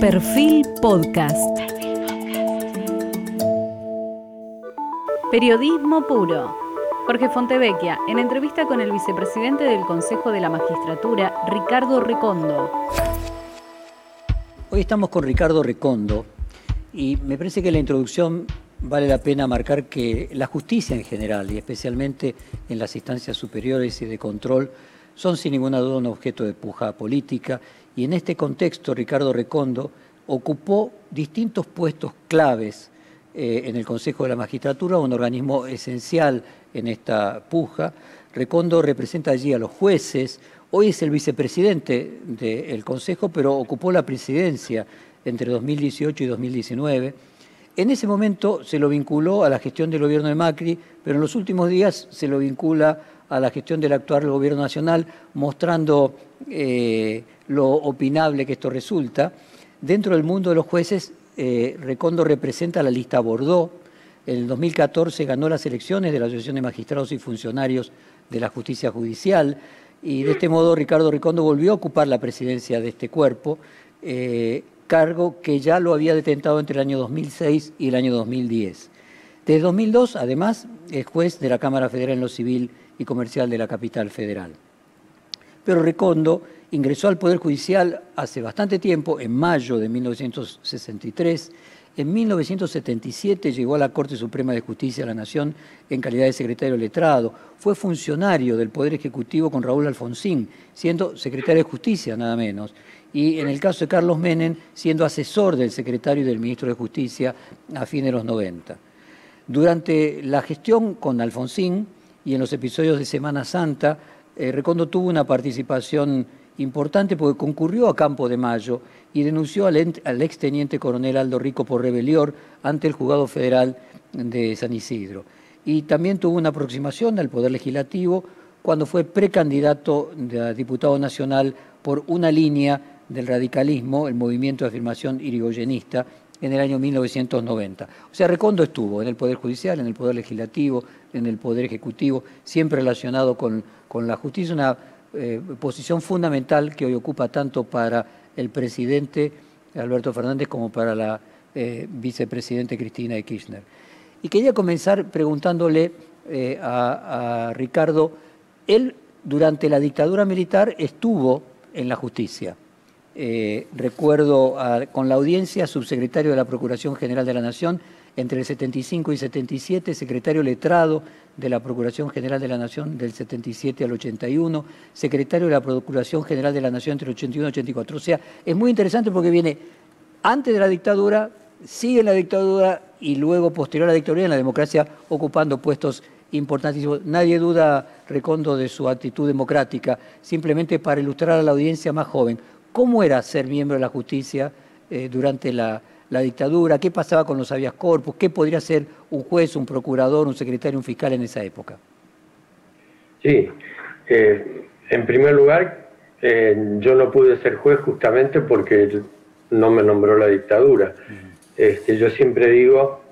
Perfil Podcast. Periodismo puro. Jorge Fontevecchia, en entrevista con el vicepresidente del Consejo de la Magistratura, Ricardo Recondo. Hoy estamos con Ricardo Recondo y me parece que la introducción vale la pena marcar que la justicia en general y especialmente en las instancias superiores y de control son sin ninguna duda un objeto de puja política y en este contexto Ricardo Recondo ocupó distintos puestos claves eh, en el Consejo de la Magistratura, un organismo esencial en esta puja. Recondo representa allí a los jueces, hoy es el vicepresidente del Consejo, pero ocupó la presidencia entre 2018 y 2019. En ese momento se lo vinculó a la gestión del gobierno de Macri, pero en los últimos días se lo vincula a la gestión del actual gobierno nacional, mostrando eh, lo opinable que esto resulta. Dentro del mundo de los jueces, eh, Recondo representa la lista Bordeaux. En el 2014 ganó las elecciones de la Asociación de Magistrados y Funcionarios de la Justicia Judicial y de este modo Ricardo Recondo volvió a ocupar la presidencia de este cuerpo, eh, cargo que ya lo había detentado entre el año 2006 y el año 2010. Desde 2002, además, es juez de la Cámara Federal en lo Civil y Comercial de la capital federal. Pero Recondo ingresó al Poder Judicial hace bastante tiempo, en mayo de 1963. En 1977 llegó a la Corte Suprema de Justicia de la Nación en calidad de secretario letrado. Fue funcionario del Poder Ejecutivo con Raúl Alfonsín, siendo secretario de Justicia nada menos. Y en el caso de Carlos Menem, siendo asesor del secretario y del ministro de Justicia a fines de los 90. Durante la gestión con Alfonsín y en los episodios de Semana Santa, eh, Recondo tuvo una participación importante porque concurrió a Campo de Mayo y denunció al, exteniente coronel Aldo Rico por rebelión ante el juzgado federal de San Isidro. Y también tuvo una aproximación al Poder Legislativo cuando fue precandidato a diputado nacional por una línea del radicalismo, el movimiento de afirmación irigoyenista, en el año 1990. O sea, Recondo estuvo en el Poder Judicial, en el Poder Legislativo, en el Poder Ejecutivo, siempre relacionado con, con la justicia, una eh, posición fundamental que hoy ocupa tanto para el presidente Alberto Fernández como para la eh, vicepresidente Cristina de Kirchner. Y quería comenzar preguntándole eh, a, Ricardo, él durante la dictadura militar estuvo en la justicia. Recuerdo con la audiencia subsecretario de la Procuración General de la Nación entre el 75 y 77, secretario letrado de la Procuración General de la Nación del 77 al 81, secretario de la Procuración General de la Nación entre el 81 y 84. O sea, es muy interesante porque viene antes de la dictadura, sigue la dictadura y luego posterior a la dictadura en la democracia ocupando puestos importantísimos. Nadie duda, Recondo, de su actitud democrática. Simplemente para ilustrar a la audiencia más joven, ¿cómo era ser miembro de la justicia eh, durante la la dictadura, qué pasaba con los habeas corpus, qué podría ser un juez, un procurador, un secretario, un fiscal en esa época. Sí, eh, en primer lugar, eh, yo no pude ser juez justamente porque no me nombró la dictadura. Este, yo siempre digo,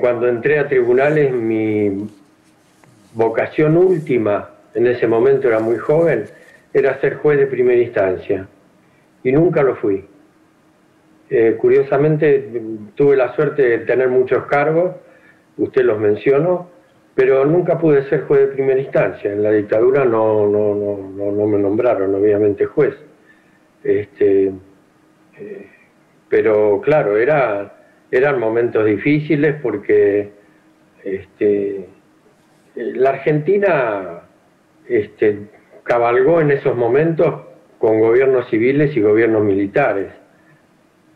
cuando entré a tribunales, mi vocación última, en ese momento era muy joven, era ser juez de primera instancia. Y nunca lo fui. Eh, curiosamente tuve la suerte de tener muchos cargos, usted los mencionó, pero nunca pude ser juez de primera instancia. En la dictadura no, no, no, no me nombraron, obviamente, juez. Este, eh, pero claro, era, eran momentos difíciles porque este, la Argentina este, cabalgó en esos momentos con gobiernos civiles y gobiernos militares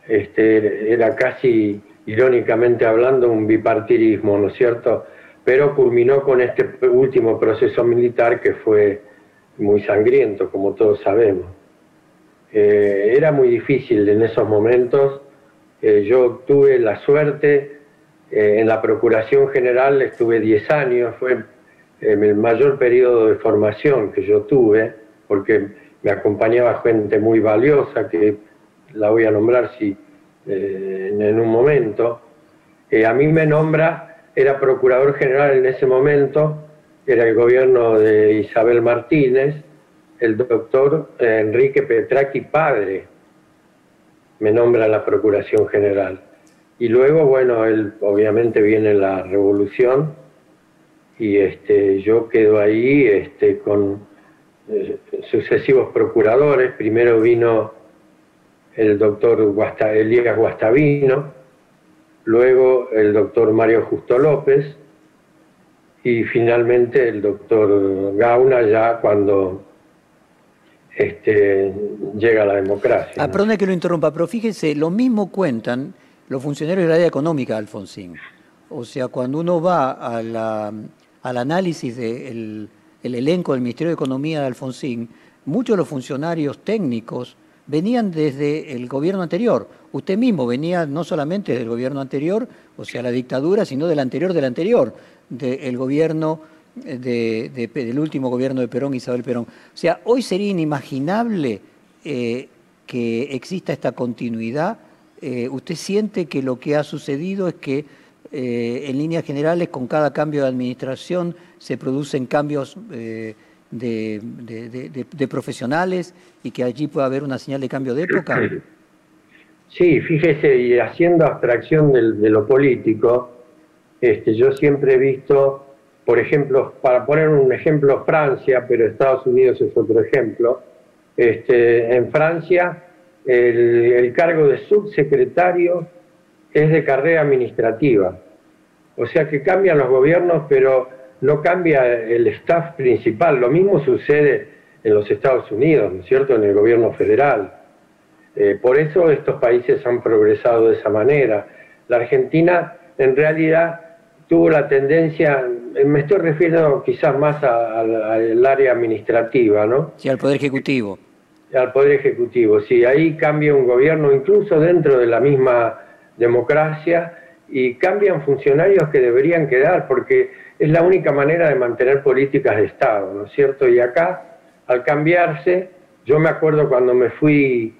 este, era casi, irónicamente hablando, un bipartidismo, ¿no es cierto? Pero culminó con este último proceso militar que fue muy sangriento, como todos sabemos. Eh, era muy difícil en esos momentos. Eh, yo tuve la suerte, eh, en la Procuración General estuve 10 años, fue el mayor periodo de formación que yo tuve, porque me acompañaba gente muy valiosa que la voy a nombrar si, eh, en un momento. a mí me nombra, era procurador general en ese momento, era el gobierno de Isabel Martínez, el doctor Enrique Petraki padre. me nombra la Procuración General. Y luego, bueno, él, obviamente viene la revolución y este, yo quedo ahí este, con eh, sucesivos procuradores. Primero vino el doctor Elías Guastavino, luego el doctor Mario Justo López y finalmente el doctor Gauna ya cuando este, llega la democracia. Ah, perdone que lo interrumpa, pero fíjese, lo mismo cuentan los funcionarios del área económica, Alfonsín. O sea, cuando uno va al análisis del elenco del Ministerio de Economía de Alfonsín, muchos de los funcionarios técnicos venían desde el gobierno anterior. Usted mismo venía no solamente del gobierno anterior, o sea, la dictadura, sino del anterior del anterior, del gobierno del último gobierno de Perón, Isabel Perón. O sea, hoy sería inimaginable eh, que exista esta continuidad. Eh, ¿Usted siente que lo que ha sucedido es que eh, en líneas generales con cada cambio de administración se producen cambios de, profesionales y que allí puede haber una señal de cambio de época? Sí, fíjese, y haciendo abstracción de, lo político, este, yo siempre he visto por ejemplo, para poner un ejemplo, Francia, pero Estados Unidos es otro ejemplo. Este, en Francia, el, cargo de subsecretario es de carrera administrativa. O sea que cambian los gobiernos, pero no cambia el staff principal. Lo mismo sucede en los Estados Unidos, ¿no es cierto?, en el gobierno federal. Eh, por eso estos países han progresado de esa manera. La Argentina, en realidad, tuvo la tendencia, me estoy refiriendo quizás más al área administrativa, ¿no? Sí, al Poder Ejecutivo. Al Poder Ejecutivo, sí, ahí cambia un gobierno incluso dentro de la misma democracia y cambian funcionarios que deberían quedar porque es la única manera de mantener políticas de Estado, ¿no es cierto? Y acá, al cambiarse, yo me acuerdo cuando me fui,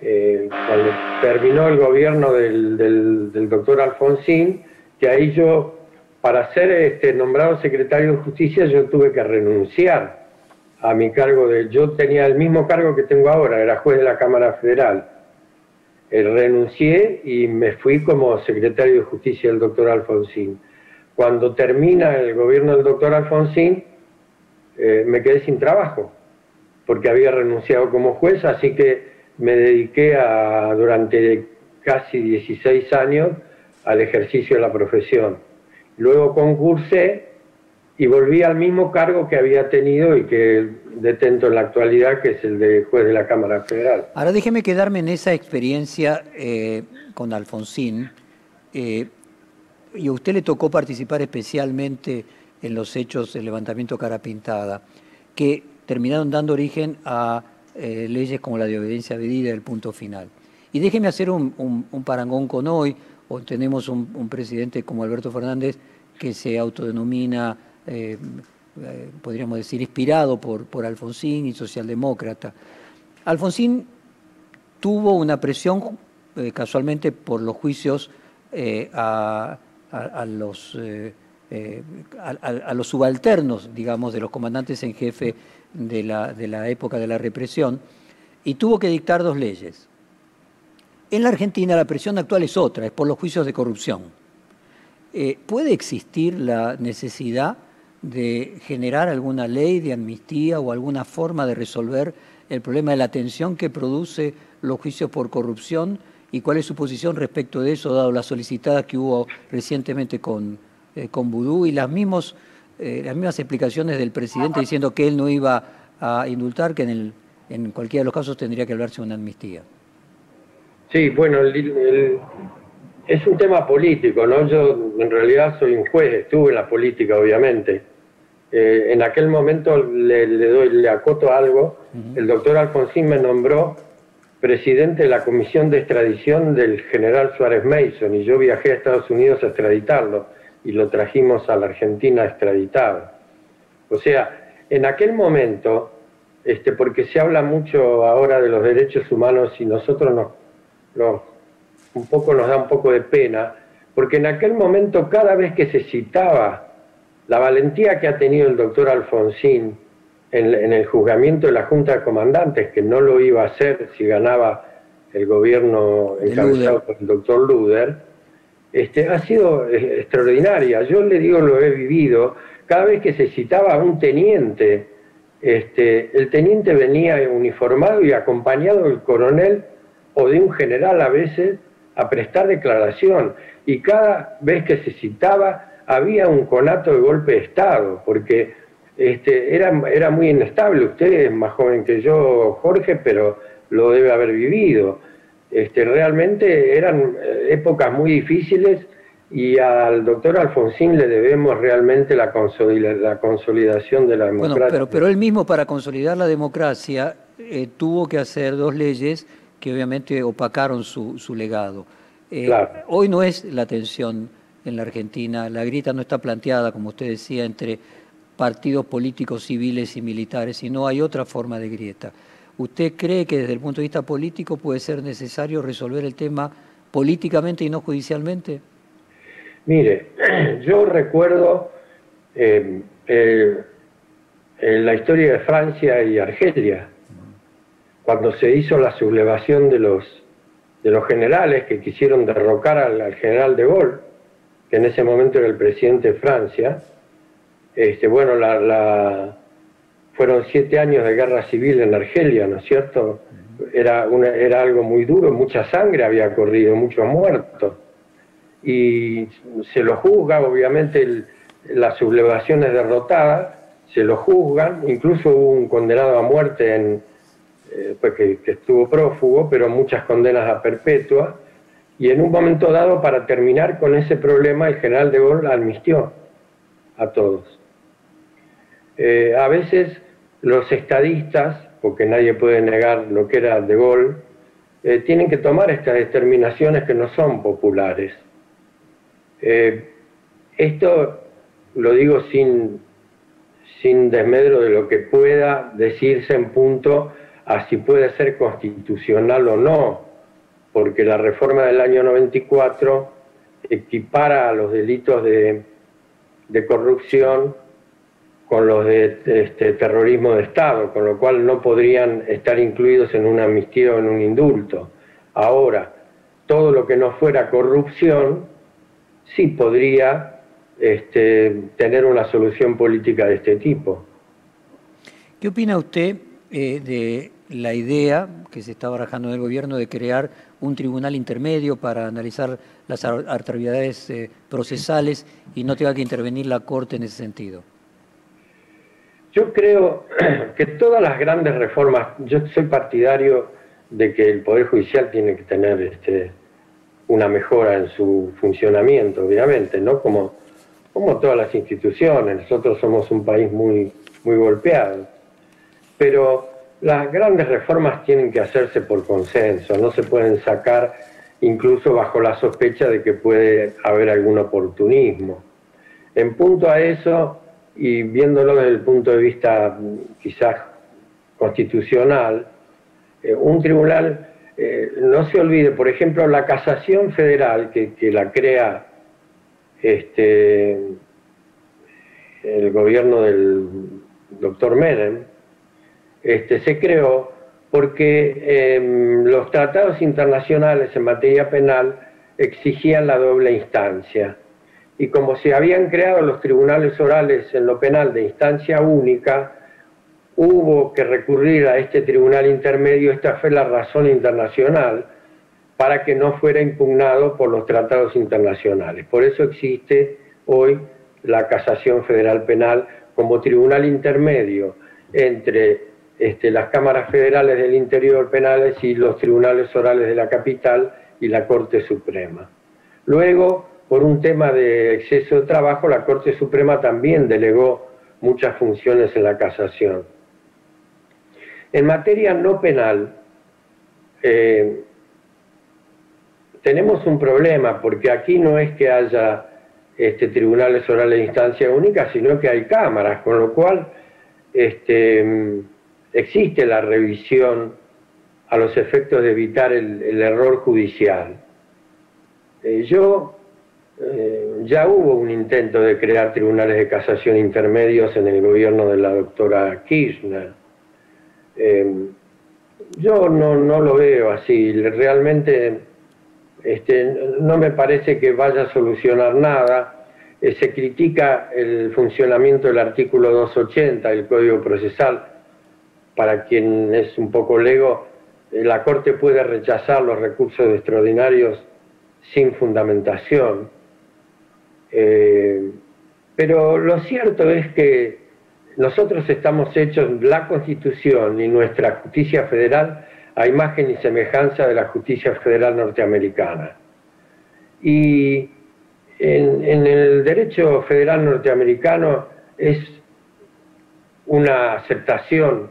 eh, cuando terminó el gobierno del, del, doctor Alfonsín, que ahí yo, para ser este, nombrado secretario de Justicia, yo tuve que renunciar a mi cargo de... Yo tenía el mismo cargo que tengo ahora, era juez de la Cámara Federal. Eh, renuncié y me fui como secretario de Justicia del doctor Alfonsín. Cuando termina el gobierno del doctor Alfonsín, eh, me quedé sin trabajo, porque había renunciado como juez, así que me dediqué a, durante casi 16 años al ejercicio de la profesión. Luego concursé y volví al mismo cargo que había tenido y que detento en la actualidad, que es el de juez de la Cámara Federal. Ahora déjeme quedarme en esa experiencia eh, con Alfonsín. Eh, y a usted le tocó participar especialmente en los hechos del levantamiento cara pintada, que terminaron dando origen a eh, leyes como la de obediencia medida del punto final. Y déjeme hacer un parangón con hoy, o tenemos un, presidente como Alberto Fernández que se autodenomina, eh, eh, podríamos decir, inspirado por, por Alfonsín y socialdemócrata. Alfonsín tuvo una presión eh, casualmente por los juicios a, los, a, los subalternos, digamos, de los comandantes en jefe de la, de la época de la represión, y tuvo que dictar dos leyes. En la Argentina la presión actual es otra, es por los juicios de corrupción. ¿Puede existir la necesidad de generar alguna ley de amnistía o alguna forma de resolver el problema de la tensión que produce los juicios por corrupción? ¿Y cuál es su posición respecto de eso, dado las solicitadas que hubo recientemente con, eh, con y las, mismos, eh, las mismas explicaciones del presidente diciendo que él no iba a indultar, que en, el, en cualquiera de los casos tendría que hablarse de una amnistía? Sí, bueno, es un tema político, ¿no? Yo en realidad soy un juez, estuve en la política, obviamente. Eh, en aquel momento le, doy, le acoto algo. El doctor Alfonsín me nombró presidente de la comisión de extradición del general Suárez Mason y yo viajé a Estados Unidos a extraditarlo y lo trajimos a la Argentina extraditado. O sea, en aquel momento, este, porque se habla mucho ahora de los derechos humanos y nosotros nos un poco nos da un poco de pena, porque en aquel momento cada vez que se citaba la valentía que ha tenido el doctor Alfonsín en, el juzgamiento de la Junta de Comandantes, que no lo iba a hacer si ganaba el gobierno encabezado por el doctor Luder, este, ha sido eh, extraordinaria. Yo le digo, lo he vivido, cada vez que se citaba a un teniente, este, el teniente venía uniformado y acompañado del coronel o de un general a veces a prestar declaración. Y cada vez que se citaba había un conato de golpe de Estado, porque este, era, era muy inestable. Usted es más joven que yo, Jorge, pero lo debe haber vivido. Este, realmente eran eh, épocas muy difíciles y al doctor Alfonsín le debemos realmente la, la consolidación de la democracia. Bueno, pero, pero él mismo para consolidar la democracia eh, tuvo que hacer dos leyes que obviamente opacaron su, su legado. Eh, hoy no es la tensión en la Argentina, la grita no está planteada, como usted decía, entre partidos políticos civiles y militares, sino hay otra forma de grieta. ¿Usted cree que desde el punto de vista político puede ser necesario resolver el tema políticamente y no judicialmente? Mire, yo recuerdo eh, la historia de Francia y Argelia, cuando se hizo la sublevación de los, de los generales que quisieron derrocar al, general de Gaulle, que en ese momento era el presidente de Francia, este, bueno, la, fueron siete años de guerra civil en Argelia, ¿no es cierto? Era, una, era algo muy duro, mucha sangre había corrido, muchos muertos. Y se lo juzga, obviamente, la sublevación es derrotada, se lo juzgan, incluso hubo un condenado a muerte en, eh, pues que, estuvo prófugo, pero muchas condenas a perpetua, y en un momento dado, para terminar con ese problema, el general de Gaulle amnistió a todos. Eh, a veces los estadistas, porque nadie puede negar lo que era de Gaulle, eh, tienen que tomar estas determinaciones que no son populares. esto lo digo sin, sin desmedro de lo que pueda decirse en punto a si puede ser constitucional o no, porque la reforma del año 94 equipara a los delitos de, corrupción con los de este, terrorismo de Estado, con lo cual no podrían estar incluidos en una amnistía o en un indulto. Ahora, todo lo que no fuera corrupción sí podría este, tener una solución política de este tipo. ¿Qué opina usted eh, de la idea que se está barajando en el gobierno de crear un tribunal intermedio para analizar las arbitrariedades eh, procesales y no tenga que intervenir la Corte en ese sentido? Yo creo que todas las grandes reformas, yo soy partidario de que el Poder Judicial tiene que tener este, una mejora en su funcionamiento, obviamente, ¿no? Como, como todas las instituciones, nosotros somos un país muy, muy golpeado. Pero las grandes reformas tienen que hacerse por consenso, no se pueden sacar incluso bajo la sospecha de que puede haber algún oportunismo. En punto a eso, y viéndolo desde el punto de vista mm, quizás constitucional, eh, un tribunal, eh, no se olvide, por ejemplo, la casación federal que, la crea este, el gobierno del doctor Menem, este, se creó porque em, los tratados internacionales en materia penal exigían la doble instancia. Y como se habían creado los tribunales orales en lo penal de instancia única, hubo que recurrir a este tribunal intermedio, esta fue la razón internacional, para que no fuera impugnado por los tratados internacionales. Por eso existe hoy la Casación Federal Penal como tribunal intermedio entre este, las cámaras federales del interior penales y los tribunales orales de la capital y la Corte Suprema. Luego, por un tema de exceso de trabajo, la Corte Suprema también delegó muchas funciones en la casación. En materia no penal, eh, tenemos un problema, porque aquí no es que haya este, tribunales orales de instancia única, sino que hay cámaras, con lo cual este, existe la revisión a los efectos de evitar el, error judicial. Eh, yo, eh, ya hubo un intento de crear tribunales de casación intermedios en el gobierno de la doctora Kirchner. Eh, yo no, no lo veo así, realmente este, no me parece que vaya a solucionar nada. Se critica el funcionamiento del artículo 280 del Código Procesal. Para quien es un poco lego, eh, la Corte puede rechazar los recursos extraordinarios sin fundamentación. Eh, pero lo cierto es que nosotros estamos hechos, la Constitución y nuestra justicia federal, a imagen y semejanza de la justicia federal norteamericana. Y en, el derecho federal norteamericano es una aceptación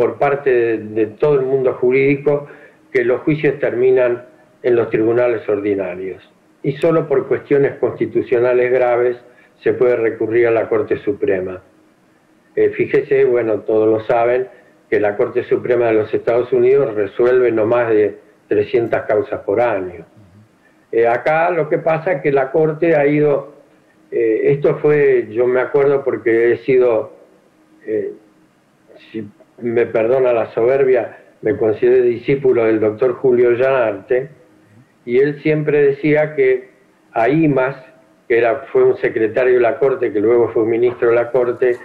por parte de, todo el mundo jurídico que los juicios terminan en los tribunales ordinarios. Y solo por cuestiones constitucionales graves se puede recurrir a la Corte Suprema. Eh, fíjese, bueno, todos lo saben, que la Corte Suprema de los Estados Unidos resuelve no más de 300 causas por año. Eh, acá lo que pasa es que la Corte ha ido, eh, esto fue, yo me acuerdo porque he sido, si me perdona la soberbia, me considero discípulo del doctor Julio Llanarte, y él siempre decía que a IMAS, que era, fue un secretario de la Corte, que luego fue un ministro de la Corte,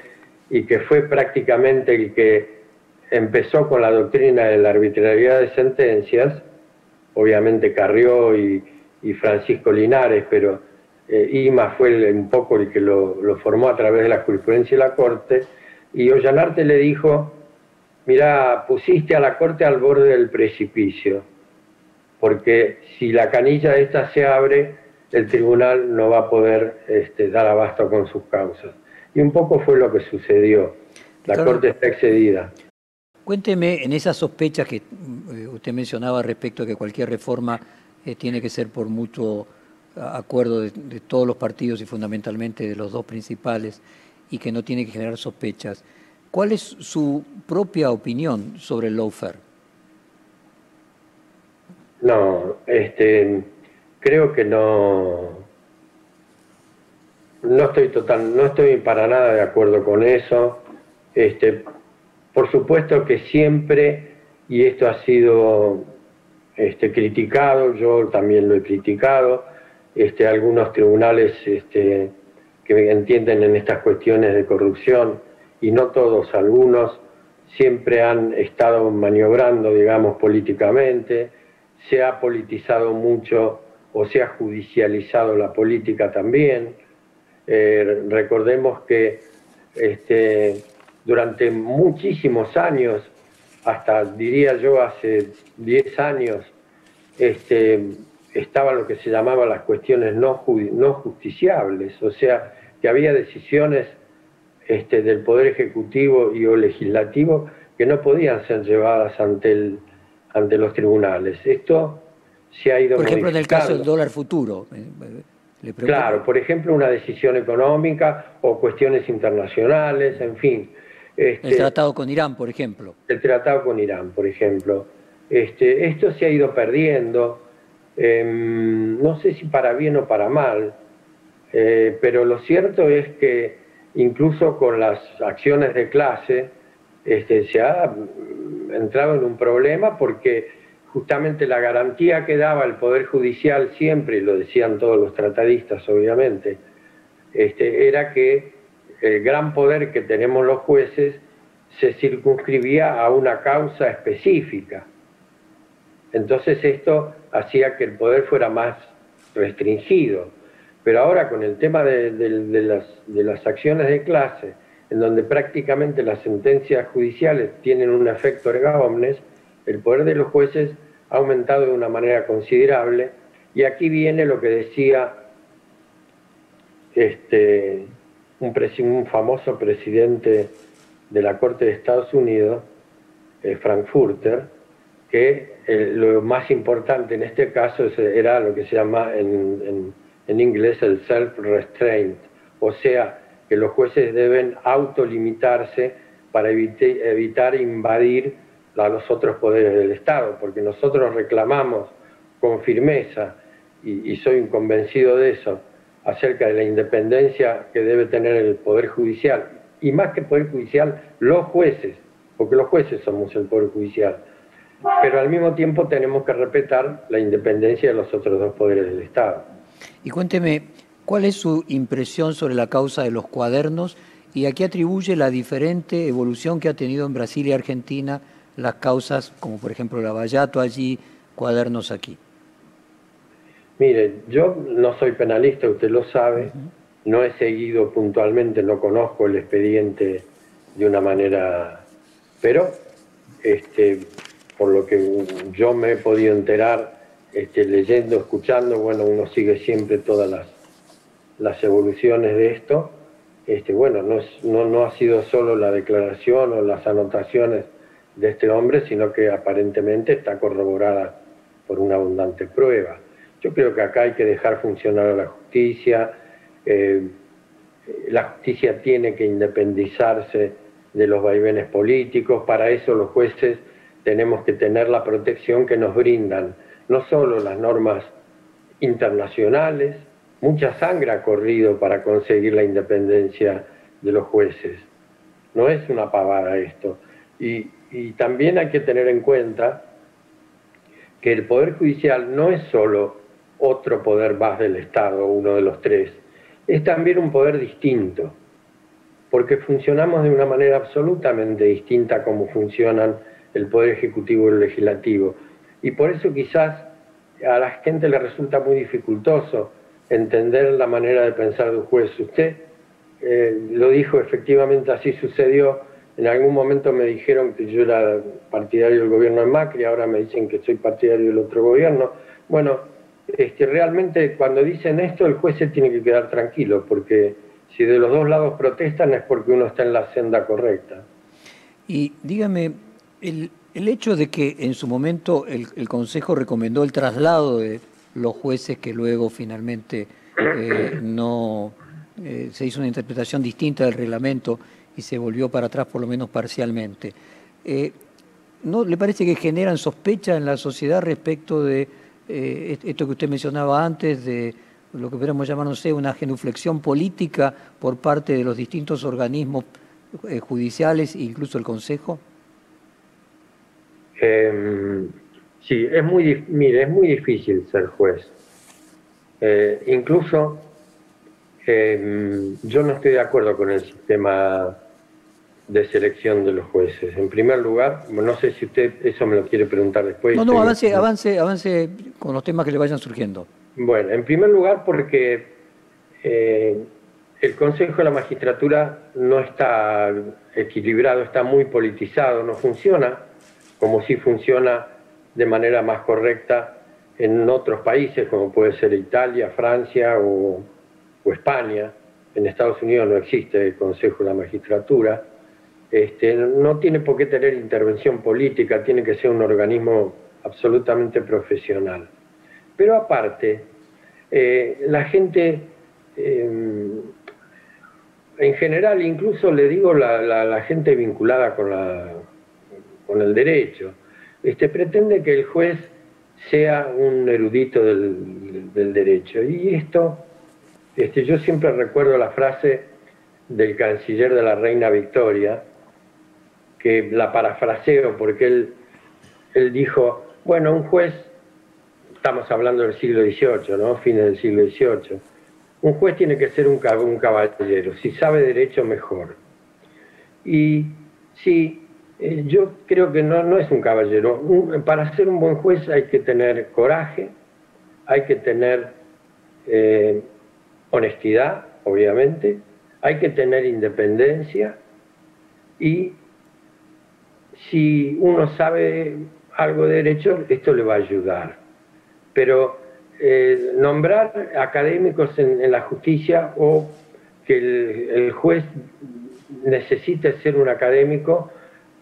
y que fue prácticamente el que empezó con la doctrina de la arbitrariedad de sentencias, obviamente Carrió y, Francisco Linares, pero eh, Ima fue un poco el que lo, formó a través de la jurisprudencia de la Corte, y Ollanarte le dijo, mira, pusiste a la Corte al borde del precipicio, porque si la canilla esta se abre, el tribunal no va a poder este, dar abasto con sus causas. Y un poco fue lo que sucedió. La Corte está excedida. Cuénteme en esas sospechas que eh, usted mencionaba respecto a que cualquier reforma eh, tiene que ser por mutuo acuerdo de, todos los partidos y fundamentalmente de los dos principales y que no tiene que generar sospechas. ¿Cuál es su propia opinión sobre el lawfare? No, este, creo que no, no estoy total, no estoy para nada de acuerdo con eso. Este, por supuesto que siempre, y esto ha sido este, criticado, yo también lo he criticado, este, algunos tribunales este, que entienden en estas cuestiones de corrupción, y no todos, algunos, siempre han estado maniobrando, digamos, políticamente, se ha politizado mucho o se ha judicializado la política también. Eh, recordemos que este, durante muchísimos años, hasta diría yo hace 10 años, este, estaba lo que se llamaba las cuestiones no, no justiciables, o sea, que había decisiones este, del Poder Ejecutivo y o Legislativo que no podían ser llevadas ante, el, ante los tribunales. Esto se ha ido Por ejemplo, en el caso del dólar futuro. Eh, claro, por ejemplo, una decisión económica o cuestiones internacionales, en fin. Este, el tratado con Irán, por ejemplo. El tratado con Irán, por ejemplo. Este, esto se ha ido perdiendo, em, no sé si para bien o para mal, eh, pero lo cierto es que incluso con las acciones de clase este, se ha entrado en un problema porque justamente la garantía que daba el Poder Judicial siempre, y lo decían todos los tratadistas obviamente, este, era que el gran poder que tenemos los jueces se circunscribía a una causa específica. Entonces esto hacía que el poder fuera más restringido. Pero ahora con el tema de, las, acciones de clase, en donde prácticamente las sentencias judiciales tienen un efecto erga omnes, el poder de los jueces ha aumentado de una manera considerable. Y aquí viene lo que decía este, un, famoso presidente de la Corte de Estados Unidos, eh, Frankfurter, que eh, lo más importante en este caso era lo que se llama inglés el self-restraint, o sea, que los jueces deben autolimitarse para evitar invadir a los otros poderes del Estado, porque nosotros reclamamos con firmeza, y, soy convencido de eso, acerca de la independencia que debe tener el Poder Judicial, y más que Poder Judicial, los jueces, porque los jueces somos el Poder Judicial. pero al mismo tiempo tenemos que respetar la independencia de los otros dos poderes del Estado. Y cuénteme, ¿cuál es su impresión sobre la causa de los cuadernos y a qué atribuye la diferente evolución que ha tenido en Brasil y Argentina las causas, como por ejemplo la Vallato allí, cuadernos aquí? Mire, yo no soy penalista, usted lo sabe, no he seguido puntualmente, no conozco el expediente de una manera, pero este, por lo que yo me he podido enterar, este, leyendo, escuchando, bueno, uno sigue siempre todas las, evoluciones de esto. Este, bueno, no, no, no ha sido solo la declaración o las anotaciones de este hombre, sino que aparentemente está corroborada por una abundante prueba. Yo creo que acá hay que dejar funcionar a la justicia, eh, la justicia tiene que independizarse de los vaivenes políticos, para eso los jueces tenemos que tener la protección que nos brindan no solo las normas internacionales, mucha sangre ha corrido para conseguir la independencia de los jueces. No es una pavada esto. Y, y también hay que tener en cuenta que el Poder Judicial no es solo otro poder más del Estado, uno de los tres, es también un poder distinto, porque funcionamos de una manera absolutamente distinta como funcionan el Poder Ejecutivo y el Legislativo. Y por eso quizás a la gente le resulta muy dificultoso entender la manera de pensar de un juez. Usted eh, lo dijo, efectivamente así sucedió. En algún momento me dijeron que yo era partidario del gobierno de Macri, ahora me dicen que soy partidario del otro gobierno. Bueno, este, realmente cuando dicen esto el juez se tiene que quedar tranquilo, porque si de los dos lados protestan es porque uno está en la senda correcta. Y dígame, el, hecho de que en su momento el, Consejo recomendó el traslado de los jueces que luego finalmente eh, no eh, se hizo una interpretación distinta del reglamento y se volvió para atrás por lo menos parcialmente. Eh, ¿No le parece que generan sospecha en la sociedad respecto de esto que usted mencionaba antes, de lo que podríamos llamar, no sé, una genuflexión política por parte de los distintos organismos judiciales e incluso el Consejo? Em, sí, es muy, mire, es muy difícil ser juez. Eh, incluso em, yo no estoy de acuerdo con el sistema de selección de los jueces. En primer lugar, no sé si usted eso me lo quiere preguntar después. No, no, avance, avance, avance con los temas que le vayan surgiendo. Bueno, en primer lugar porque eh, el Consejo de la Magistratura no está equilibrado, está muy politizado, no funciona como si funciona de manera más correcta en otros países, como puede ser Italia, Francia o, España. En Estados Unidos no existe el Consejo de la Magistratura este, no tiene por qué tener intervención política, tiene que ser un organismo absolutamente profesional. Pero aparte, eh, la gente, eh, en general, incluso le digo la, gente vinculada con, con el derecho, este, pretende que el juez sea un erudito del, del derecho. Y esto, este, yo siempre recuerdo la frase del canciller de la reina Victoria, que la parafraseo porque él, él dijo, bueno, un juez, estamos hablando del siglo XVIII, ¿no? Fines del siglo XVIII, un juez tiene que ser un, un caballero, si sabe derecho mejor. Y sí, eh, yo creo que no, no es un caballero. para ser un buen juez hay que tener coraje, hay que tener eh, honestidad, obviamente, hay que tener independencia y si uno sabe algo de derecho, esto le va a ayudar. Pero eh, nombrar académicos en, la justicia o que el, juez necesite ser un académico,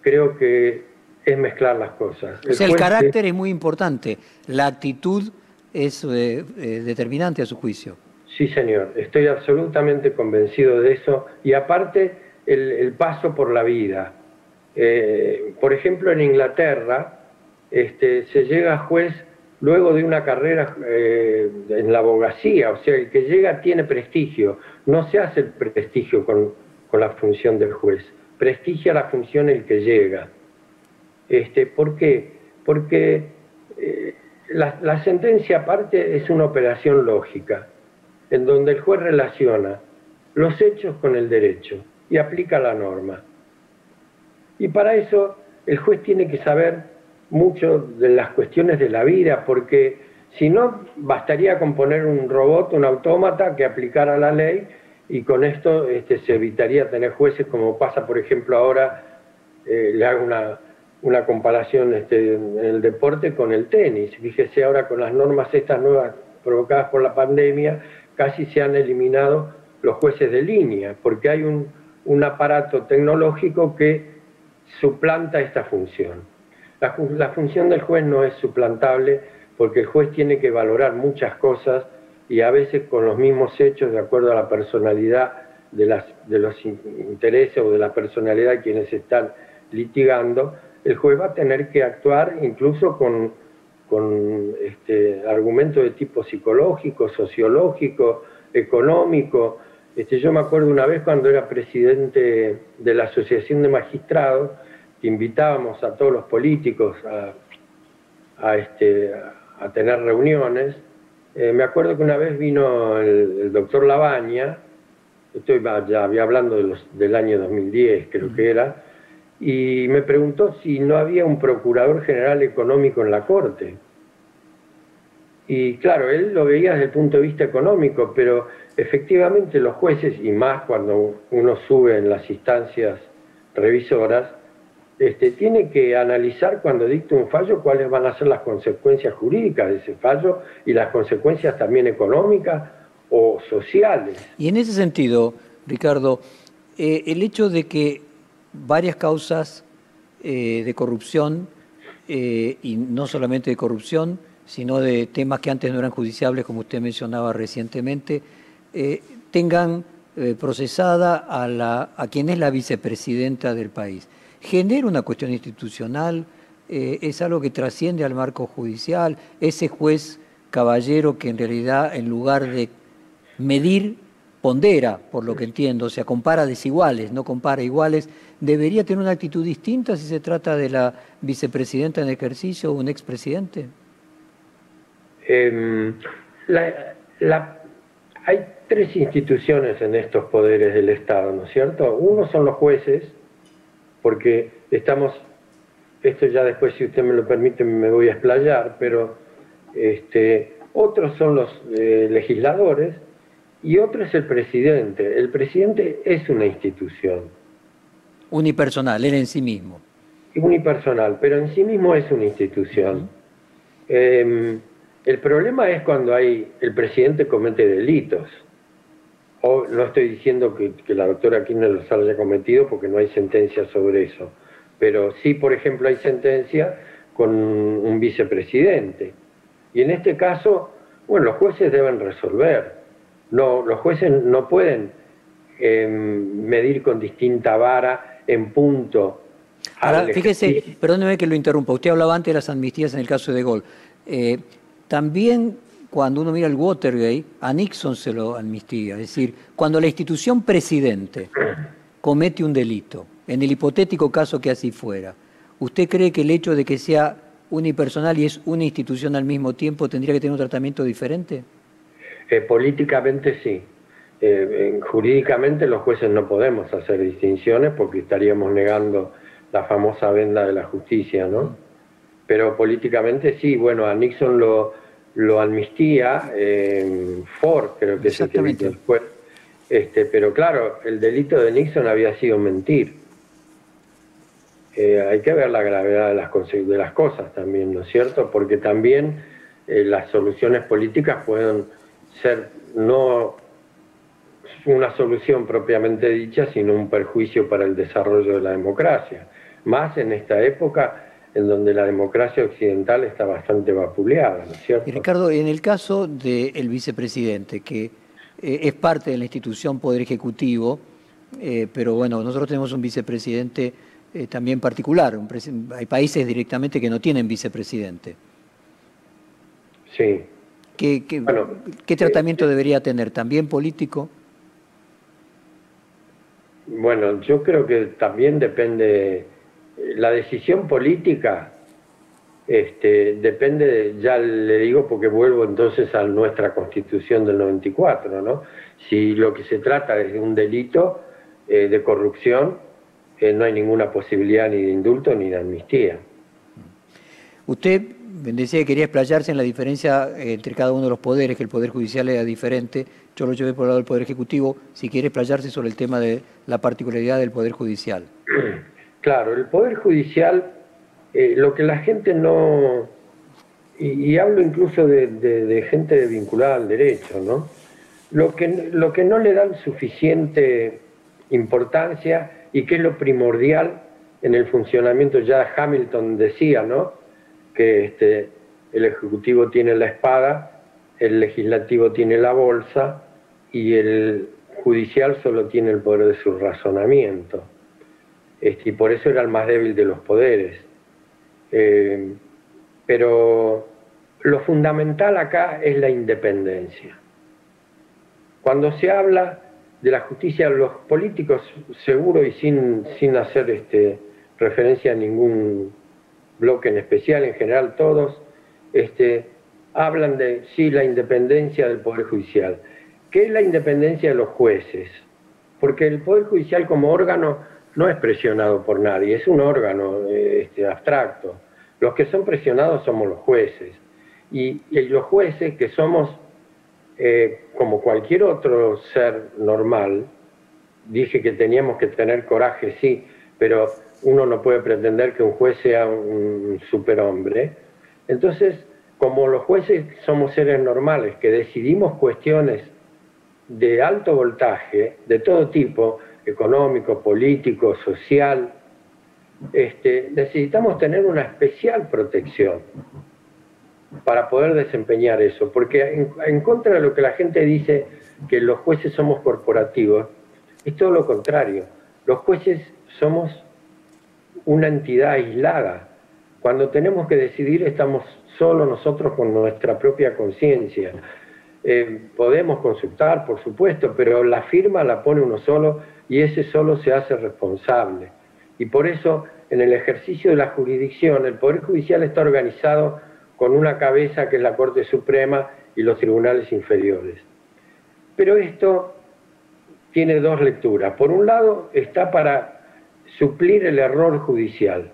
creo que es mezclar las cosas. El, el carácter es muy importante, la actitud es eh, eh, determinante a su juicio. Sí, señor, estoy absolutamente convencido de eso. Y aparte, el paso por la vida, eh, por ejemplo, en Inglaterra este, se llega a juez luego de una carrera eh, en la abogacía, o sea, el que llega tiene prestigio, no se hace el prestigio con, la función del juez, prestigia la función el que llega. Este, ¿Por qué? porque eh, la, sentencia aparte es una operación lógica, en donde el juez relaciona los hechos con el derecho y aplica la norma. Y para eso el juez tiene que saber mucho de las cuestiones de la vida, porque si no, bastaría con poner un robot, un autómata que aplicara la ley y con esto este, se evitaría tener jueces como pasa, por ejemplo, ahora, eh, le hago una, una comparación este, en el deporte con el tenis. Fíjese ahora con las normas estas nuevas provocadas por la pandemia, casi se han eliminado los jueces de línea, porque hay un, un aparato tecnológico que suplanta esta función. La, la función del juez no es suplantable porque el juez tiene que valorar muchas cosas y a veces con los mismos hechos de acuerdo a la personalidad de, las, de los intereses o de la personalidad de quienes están litigando, el juez va a tener que actuar incluso con, con este, argumentos de tipo psicológico, sociológico, económico. Este, yo me acuerdo una vez cuando era presidente de la Asociación de Magistrados, invitábamos a todos los políticos a, a, este, a tener reuniones. Eh, me acuerdo que una vez vino el, doctor Labaña, estoy ya hablando de los, del año 2010 creo que era, y me preguntó si no había un procurador general económico en la Corte. Y claro, él lo veía desde el punto de vista económico, pero efectivamente los jueces, y más cuando uno sube en las instancias revisoras, este, tiene que analizar cuando dicta un fallo cuáles van a ser las consecuencias jurídicas de ese fallo y las consecuencias también económicas o sociales. Y en ese sentido, Ricardo, eh, el hecho de que varias causas eh, de corrupción, eh, y no solamente de corrupción, sino de temas que antes no eran judiciables, como usted mencionaba recientemente, tengan procesada a, la, a quien es la vicepresidenta del país genera una cuestión institucional, eh, es algo que trasciende al marco judicial, ese juez caballero que en realidad en lugar de medir, pondera, por lo que entiendo, o sea, compara desiguales, no compara iguales, debería tener una actitud distinta si se trata de la vicepresidenta en ejercicio o un expresidente. Em, hay tres instituciones en estos poderes del Estado, ¿no es cierto? Uno son los jueces, porque estamos, esto ya después si usted me lo permite me voy a explayar, pero este, otros son los eh, legisladores y otro es el presidente. El presidente es una institución. Unipersonal, él en sí mismo. Unipersonal, pero en sí mismo es una institución. Em, el problema es cuando hay el presidente comete delitos no estoy diciendo que, la doctora Kirchner los haya cometido porque no hay sentencia sobre eso, pero sí, por ejemplo, hay sentencia con un vicepresidente. Y en este caso, bueno, los jueces deben resolver. No, los jueces no pueden em, medir con distinta vara en punto. Ahora, fíjese, perdóneme que lo interrumpa, usted hablaba antes de las amnistías en el caso de Gol. Eh, también cuando uno mira el Watergate, a Nixon se lo amnistía. Es decir, cuando la institución presidente comete un delito, en el hipotético caso que así fuera, ¿usted cree que el hecho de que sea unipersonal y es una institución al mismo tiempo tendría que tener un tratamiento diferente? Eh, políticamente sí. Eh, jurídicamente los jueces no podemos hacer distinciones porque estaríamos negando la famosa venda de la justicia, ¿no? Pero políticamente sí, bueno, a Nixon lo, lo amnistía en Ford, creo que es el después. Este, pero claro, el delito de Nixon había sido mentir. Eh, hay que ver la gravedad de las, de las cosas también, ¿no es cierto? Porque también eh, las soluciones políticas pueden ser no una solución propiamente dicha, sino un perjuicio para el desarrollo de la democracia. Más en esta época en donde la democracia occidental está bastante vapuleada, ¿no es cierto? Y Ricardo, en el caso del vicepresidente, que eh, es parte de la institución Poder Ejecutivo, eh, pero bueno, nosotros tenemos un vicepresidente eh, también particular, hay países directamente que no tienen vicepresidente. Sí. ¿Qué, qué tratamiento debería tener? ¿También político? Bueno, yo creo que también depende la decisión política este, depende, ya le digo porque vuelvo entonces a nuestra constitución del 94, ¿no? Si lo que se trata es de un delito eh, de corrupción, eh, no hay ninguna posibilidad ni de indulto ni de amnistía. Usted decía que quería explayarse en la diferencia eh, entre cada uno de los poderes, que el Poder Judicial era diferente. Yo lo llevé por el lado del Poder Ejecutivo. Si quiere explayarse sobre el tema de la particularidad del Poder Judicial. Claro, el Poder Judicial, eh, lo que la gente no. Y, hablo incluso de, gente vinculada al derecho, ¿no? Lo que, lo que no le dan suficiente importancia y que es lo primordial en el funcionamiento, ya Hamilton decía, ¿no? que este, el Ejecutivo tiene la espada, el Legislativo tiene la bolsa y el Judicial solo tiene el poder de su razonamiento. Este, y por eso era el más débil de los poderes. Eh, pero lo fundamental acá es la independencia. Cuando se habla de la justicia, los políticos, seguro y sin, sin hacer este, referencia a ningún bloque en especial, en general todos, este, hablan de, sí, la independencia del Poder Judicial. ¿Qué es la independencia de los jueces? Porque el Poder Judicial como órgano no es presionado por nadie, es un órgano este, abstracto. Los que son presionados somos los jueces. Y, los jueces, que somos eh, como cualquier otro ser normal, dije que teníamos que tener coraje, sí, pero uno no puede pretender que un juez sea un superhombre. Entonces, como los jueces somos seres normales que decidimos cuestiones de alto voltaje, de todo tipo, económico, político, social, este, necesitamos tener una especial protección para poder desempeñar eso, porque en contra de lo que la gente dice que los jueces somos corporativos, es todo lo contrario. Los jueces somos una entidad aislada. Cuando tenemos que decidir estamos solo nosotros con nuestra propia conciencia. Eh, podemos consultar, por supuesto, pero la firma la pone uno solo y ese solo se hace responsable. Y por eso, en el ejercicio de la jurisdicción, el Poder Judicial está organizado con una cabeza que es la Corte Suprema y los tribunales inferiores. Pero esto tiene dos lecturas. Por un lado, está para suplir el error judicial.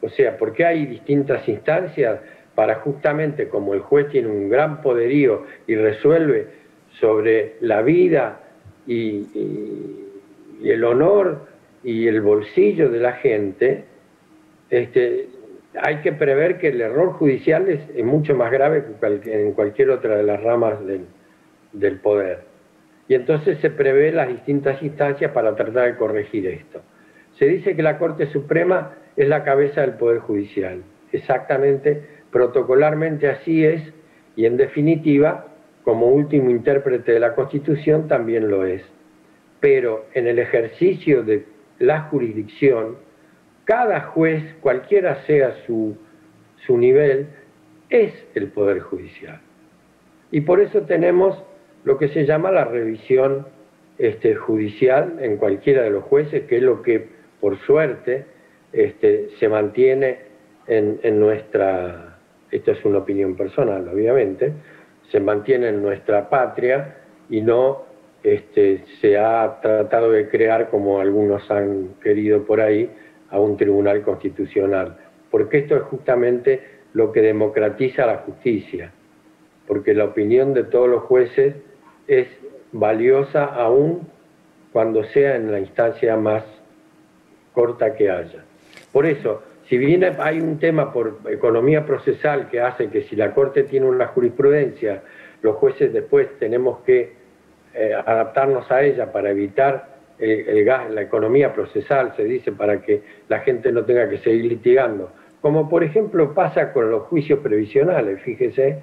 O sea, porque hay distintas instancias para justamente como el juez tiene un gran poderío y resuelve sobre la vida y, el honor y el bolsillo de la gente, este, hay que prever que el error judicial es, mucho más grave que en cualquier otra de las ramas del poder. Y entonces se prevé las distintas instancias para tratar de corregir esto. Se dice que la Corte Suprema es la cabeza del Poder Judicial. Exactamente, protocolarmente así es, y en definitiva, como último intérprete de la Constitución, también lo es. Pero en el ejercicio de la jurisdicción, cada juez, cualquiera sea su, su nivel, es el Poder Judicial. Y por eso tenemos lo que se llama la revisión este, judicial en cualquiera de los jueces, que es lo que por suerte, este, se mantiene en, nuestra, esto es una opinión personal obviamente, se mantiene en nuestra patria y no este, se ha tratado de crear, como algunos han querido por ahí, a un tribunal constitucional. Porque esto es justamente lo que democratiza la justicia, porque la opinión de todos los jueces es valiosa aún cuando sea en la instancia más corta que haya. Por eso, si bien hay un tema por economía procesal que hace que si la Corte tiene una jurisprudencia, los jueces después tenemos que eh, adaptarnos a ella para evitar el, gas, la economía procesal, se dice, para que la gente no tenga que seguir litigando. Como por ejemplo pasa con los juicios previsionales, fíjese,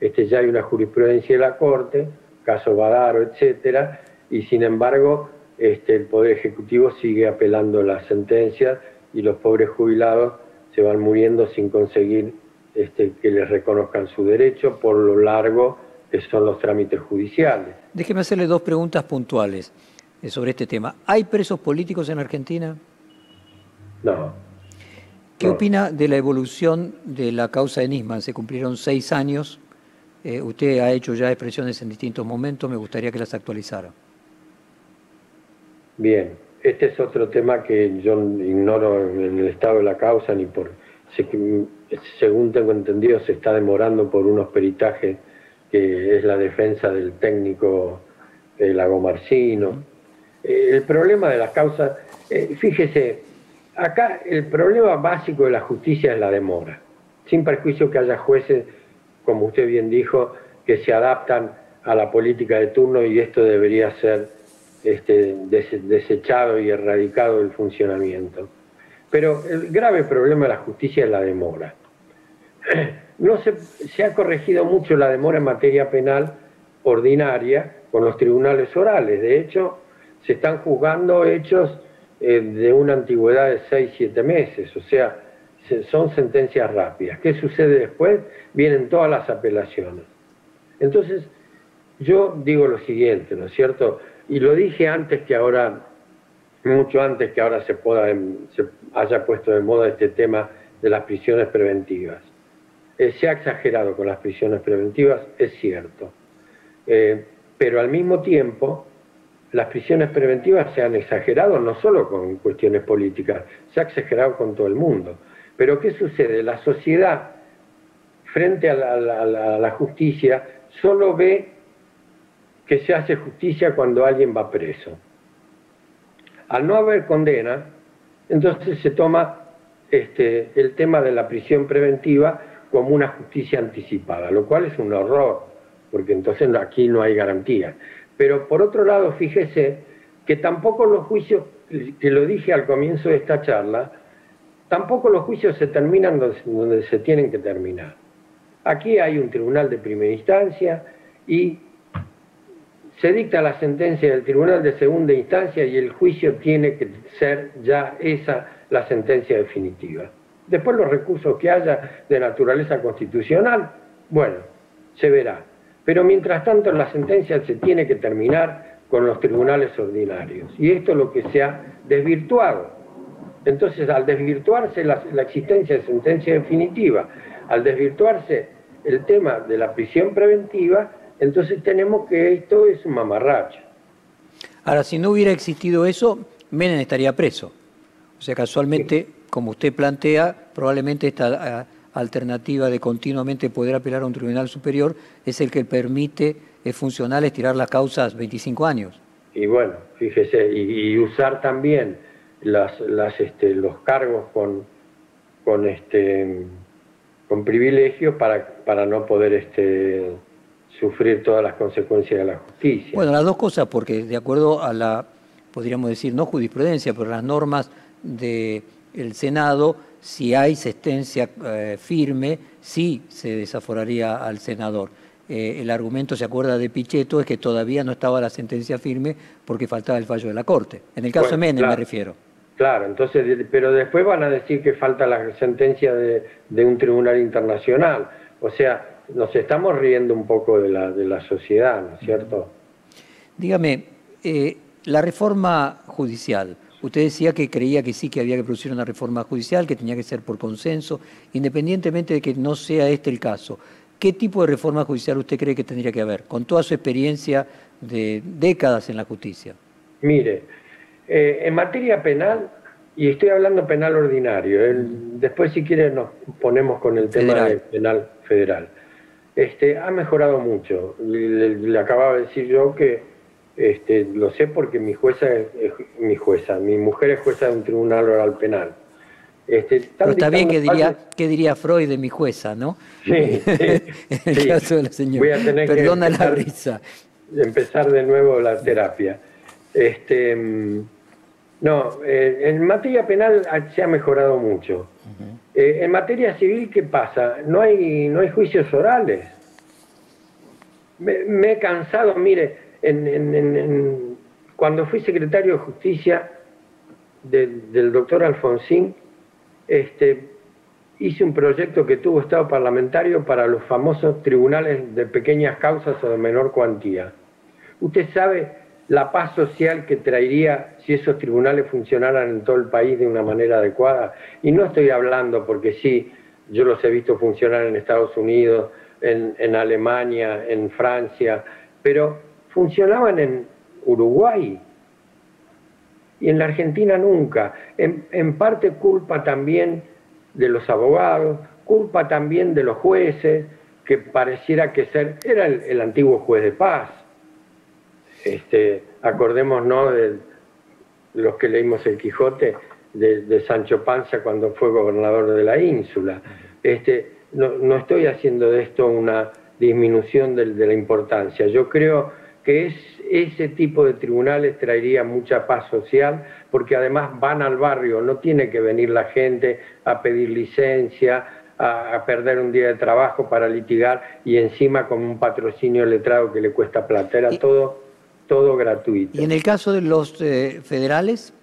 este, ya hay una jurisprudencia de la Corte, caso Badaro, etcétera, y sin embargo este, el Poder Ejecutivo sigue apelando las sentencias y los pobres jubilados se van muriendo sin conseguir este, que les reconozcan su derecho por lo largo que son los trámites judiciales. Déjeme hacerle dos preguntas puntuales sobre este tema. ¿Hay presos políticos en Argentina? No. ¿Qué opina de la evolución de la causa de Nisman? Se cumplieron seis años. Eh, usted ha hecho ya expresiones en distintos momentos. Me gustaría que las actualizara. Bien, este es otro tema que yo ignoro en el estado de la causa ni por... Según tengo entendido, se está demorando por unos peritajes que es la defensa del técnico eh, Lago Marcino. Eh, el problema de las causas, fíjese, acá el problema básico de la justicia es la demora, sin perjuicio que haya jueces, como usted bien dijo, que se adaptan a la política de turno y esto debería ser este, desechado y erradicado del funcionamiento. Pero el grave problema de la justicia es la demora. No se, se ha corregido mucho la demora en materia penal ordinaria con los tribunales orales. De hecho, se están juzgando hechos eh, de una antigüedad de 6, 7 meses, o sea, son sentencias rápidas. ¿Qué sucede después? Vienen todas las apelaciones. Entonces, yo digo lo siguiente, ¿no es cierto? Y lo dije antes que ahora, mucho antes que ahora se, pueda, se haya puesto de moda este tema de las prisiones preventivas. Eh, se ha exagerado con las prisiones preventivas, es cierto. Eh, pero al mismo tiempo, las prisiones preventivas se han exagerado no solo con cuestiones políticas, se ha exagerado con todo el mundo. Pero ¿qué sucede? La sociedad, frente a la, justicia, solo ve que se hace justicia cuando alguien va preso. Al no haber condena, entonces se toma este, el tema de la prisión preventiva como una justicia anticipada, lo cual es un horror, porque entonces aquí no hay garantía. Pero por otro lado, fíjese que tampoco los juicios, que lo dije al comienzo de esta charla, tampoco los juicios se terminan donde, se tienen que terminar. Aquí hay un tribunal de primera instancia y se dicta la sentencia del tribunal de segunda instancia y el juicio tiene que ser ya esa la sentencia definitiva. Después los recursos que haya de naturaleza constitucional, bueno, se verá. Pero mientras tanto la sentencia se tiene que terminar con los tribunales ordinarios. Y esto es lo que se ha desvirtuado. Entonces, al desvirtuarse la, existencia de sentencia definitiva, al desvirtuarse el tema de la prisión preventiva, entonces tenemos que esto es un mamarracho. Ahora, si no hubiera existido eso, Menem estaría preso. O sea, casualmente, como usted plantea, probablemente esta alternativa de continuamente poder apelar a un tribunal superior es el que permite, es funcional, estirar las causas 25 años. Y bueno, fíjese, y, usar también las, las, este, los cargos con, con, este, con privilegios para, para no poder este, sufrir todas las consecuencias de la justicia. Bueno, las dos cosas, porque de acuerdo a la, podríamos decir, no jurisprudencia, pero las normas del Senado, si hay sentencia eh, firme, sí se desaforaría al senador. Eh, el argumento, se acuerda de Pichetto, es que todavía no estaba la sentencia firme porque faltaba el fallo de la Corte. En el caso de Menem me refiero. Claro, entonces, pero después van a decir que falta la sentencia de, un tribunal internacional. O sea, nos estamos riendo un poco de la, de la sociedad, ¿no es cierto? Dígame, eh, la reforma judicial, Usted decía que creía que sí, que había que producir una reforma judicial, que tenía que ser por consenso, independientemente de que no sea este el caso. ¿Qué tipo de reforma judicial usted cree que tendría que haber, con toda su experiencia de décadas en la justicia? Mire, eh, en materia penal, y estoy hablando penal ordinario, después si quiere nos ponemos con el tema del penal federal, este, ha mejorado mucho. le acababa de decir yo que este, lo sé porque mi jueza es, mi jueza, mi mujer es jueza de un tribunal oral penal. Este, Pero está bien que diría, que diría Freud de mi jueza, ¿no? Sí, en el caso de la señora. Voy a tener Perdona la risa. Empezar de nuevo la terapia. Este, no, eh, en materia penal se ha mejorado mucho. Eh, en materia civil, ¿qué pasa? No hay, no hay juicios orales. me he cansado, mire, cuando fui secretario de Justicia del doctor Alfonsín, este, hice un proyecto que tuvo Estado parlamentario para los famosos tribunales de pequeñas causas o de menor cuantía. Usted sabe la paz social que traería si esos tribunales funcionaran en todo el país de una manera adecuada. Y no estoy hablando porque sí, yo los he visto funcionar en Estados Unidos, en, Alemania, en Francia, pero funcionaban en Uruguay y en la Argentina nunca. En, parte culpa también de los abogados, culpa también de los jueces, que pareciera que ser, era el antiguo juez de paz este, acordémonos de los que leímos el Quijote, de, Sancho Panza cuando fue gobernador de la ínsula. Este, no, estoy haciendo de esto una disminución de, la importancia. Yo creo que es, ese tipo de tribunales traería mucha paz social, porque además van al barrio, no tiene que venir la gente a pedir licencia, a, a, perder un día de trabajo para litigar y encima con un patrocinio letrado que le cuesta plata. Era todo todo gratuito. ¿Y en el caso de los eh, federales?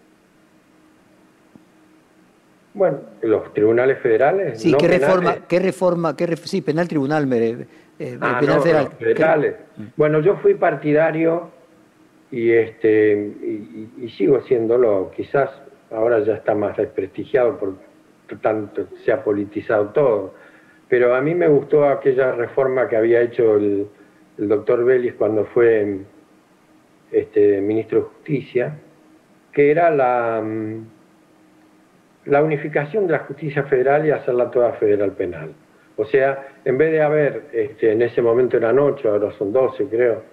Bueno, los tribunales federales. Sí, ¿qué, reforma, ¿qué reforma? ¿Qué sí, penal tribunal, eh, eh ah, penal federal. federales. Bueno, yo fui partidario y, este, y, sigo siéndolo. Quizás ahora ya está más desprestigiado por tanto se ha politizado todo. Pero a mí me gustó aquella reforma que había hecho el, el doctor Vélez cuando fue este, ministro de Justicia, que era la, mm, la unificación de la justicia federal y hacerla toda federal penal. O sea, en vez de haber, este, en ese momento eran ocho, ahora son doce, creo.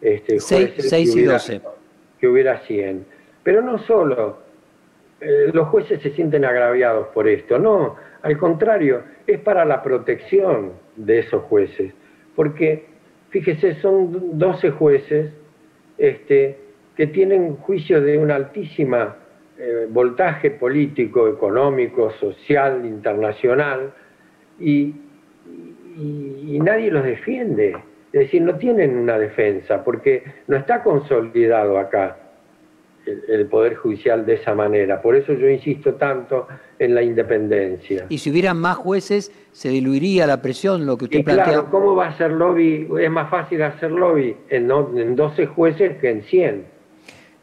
Este, seis, y doce. Que hubiera cien. Pero no solo eh, los jueces se sienten agraviados por esto, no, al contrario, es para la protección de esos jueces. Porque, fíjese, son doce jueces este, que tienen juicios de un altísima eh, voltaje político, económico, social, internacional, y, nadie los defiende. Es decir, no tienen una defensa, porque no está consolidado acá el, Poder Judicial de esa manera. Por eso yo insisto tanto en la independencia. Y si hubieran más jueces, se diluiría la presión, lo que usted y Claro, ¿cómo va a ser lobby? Es más fácil hacer lobby en, en 12 jueces que en 100.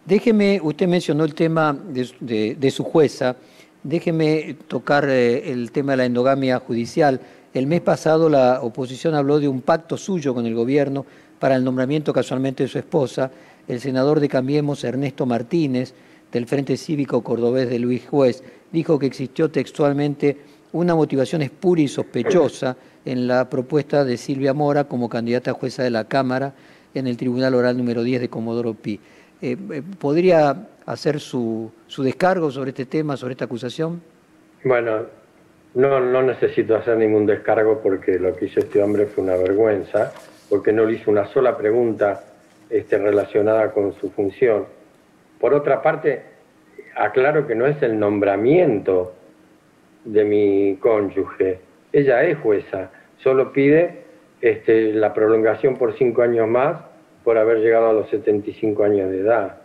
Déjeme, usted mencionó el tema de, su jueza, déjeme tocar eh, el tema de la endogamia judicial. El mes pasado la oposición habló de un pacto suyo con el gobierno para el nombramiento casualmente de su esposa el senador de Cambiemos, Ernesto Martínez, del Frente Cívico Cordobés de Luis Juez, dijo que existió textualmente una motivación espura y sospechosa en la propuesta de Silvia Mora como candidata a jueza de la Cámara en el Tribunal Oral número 10 de Comodoro Pi. Eh, eh, ¿Podría hacer su, su, descargo sobre este tema, sobre esta acusación? Bueno, no, no necesito hacer ningún descargo porque lo que hizo este hombre fue una vergüenza, porque no le hizo una sola pregunta este, relacionada con su función. Por otra parte, aclaro que no es el nombramiento de mi cónyuge, ella es jueza, solo pide este, la prolongación por cinco años más por haber llegado a los 75 años de edad.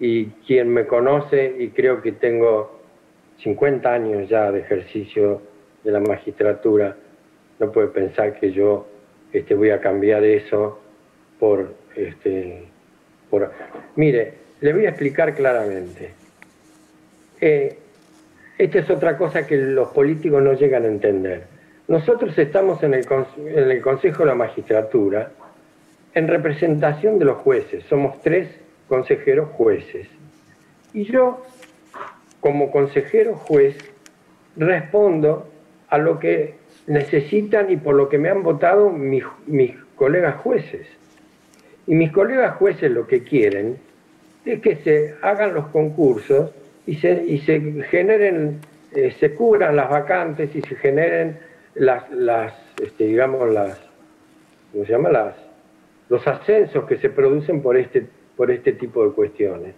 Y quien me conoce, y creo que tengo 50 años ya de ejercicio de la magistratura, no puede pensar que yo este, voy a cambiar eso por este, por... Mire, le voy a explicar claramente. Eh, esta es otra cosa que los políticos no llegan a entender. Nosotros estamos en el, en el Consejo de la Magistratura en representación de los jueces. Somos tres consejeros jueces. Y yo, como consejero juez, respondo a lo que necesitan y por lo que me han votado mis, mis colegas jueces. Y mis colegas jueces lo que quieren es que se hagan los concursos y se, y se generen, eh, se cubran las vacantes y se generen las, las este, digamos, las, ¿cómo se llama? Las, los ascensos que se producen por este, por este tipo de cuestiones.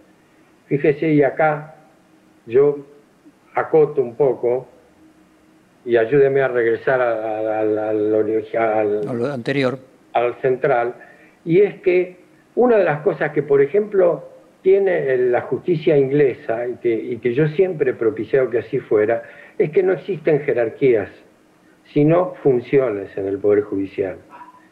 Fíjese, y acá yo acoto un poco y ayúdeme a regresar al, al anterior. Al central y es que una de las cosas que, por ejemplo, tiene la justicia inglesa y que, y que yo siempre he propiciado que así fuera, es que no existen jerarquías, sino funciones en el Poder Judicial.